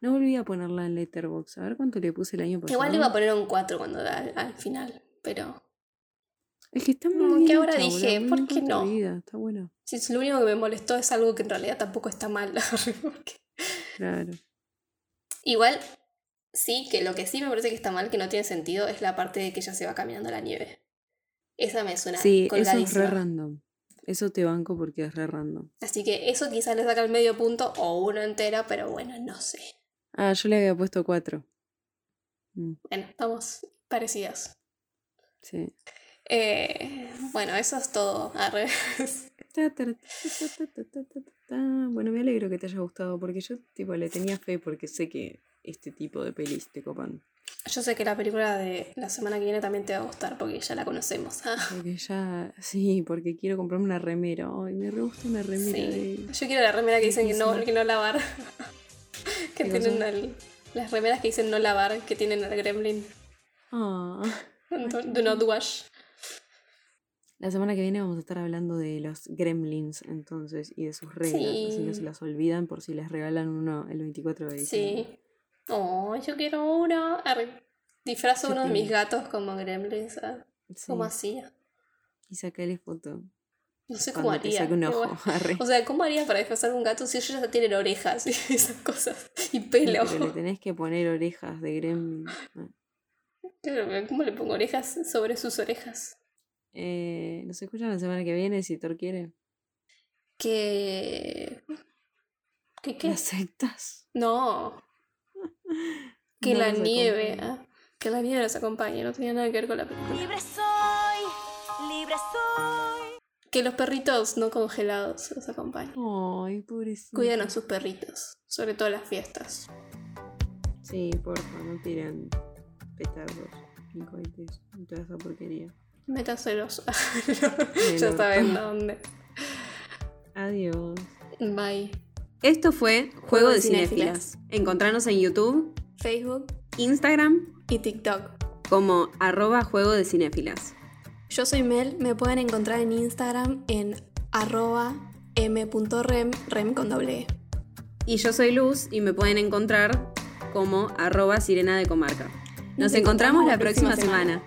No volví a ponerla en Letterboxd. A ver cuánto le puse el año pasado. Igual le iba a poner un 4 cuando da al, final, pero. Es que está muy bien. que ahora dije, ¿por qué no? Está bueno. Si lo único que me molestó es algo que en realidad tampoco está mal. [laughs] Claro. Igual, sí, que lo que sí me parece que está mal, que no tiene sentido, es la parte de que ella se va caminando a la nieve. Esa me suena Sí, eso es re random. Eso te banco porque es re random. Así que eso quizás le saca el medio punto o uno entera, pero bueno, no sé. Ah, yo le había puesto cuatro. Mm. Bueno, estamos parecidas. Sí. Eh, bueno, eso es todo. Bueno, me alegro que te haya gustado porque yo tipo le tenía fe porque sé que este tipo de pelis te copan. Yo sé que la película de la semana que viene también te va a gustar porque ya la conocemos. porque ya, sí, porque quiero comprarme una remera. Ay, me re gusta una remera. Yo quiero la remera que dicen que no, que no lavar. [laughs] que tienen las remeras que dicen no lavar, que tienen el gremlin. Ah. [laughs] Do, not wash. La semana que viene vamos a estar hablando de los gremlins, entonces, y de sus reglas, así no se Sí. las olvidan por si les regalan uno el 24 de diciembre. Sí. Oh, yo quiero uno. Arre. Disfrazo Yo uno de mis gatos como gremlins. Sí, ¿Cómo hacía? Y sacarle foto. No sé cómo Cuando haría. saque un qué ojo. bueno. arre. O sea, ¿cómo haría para disfrazar un gato si ellos ya tienen orejas y [laughs] esas cosas? Y Sí, pelo. pero le tenés que poner orejas de gremlin. Ah. ¿Cómo le pongo orejas sobre sus orejas? Eh, nos escuchan la semana que viene si Thor quiere. Que. ¿Qué ¿Qué qué? aceptas? No. [laughs] Que No la nieve. ah, Que la nieve nos acompañe. No tenía nada que ver con la película. Libre soy, libre soy. Que los perritos no congelados los acompañen. Ay, pobrecito. Cuiden a sus perritos. Sobre todo las fiestas. Sí, porfa, no tiren petardos ni cohetes ni toda esa porquería. Métaselos. [laughs] el ya saben dónde. Adiós. Bye. Esto fue Juego de Cinéfilas. Encontrarnos en YouTube, Facebook Instagram y TikTok. como arroba Juego de Cinéfilas. Yo soy Mel, me pueden encontrar en Instagram en arroba m.rem, rem con doble E. Y yo soy Luz y me pueden encontrar como arroba Sirena de Comarca. Nos, encontramos, la próxima semana.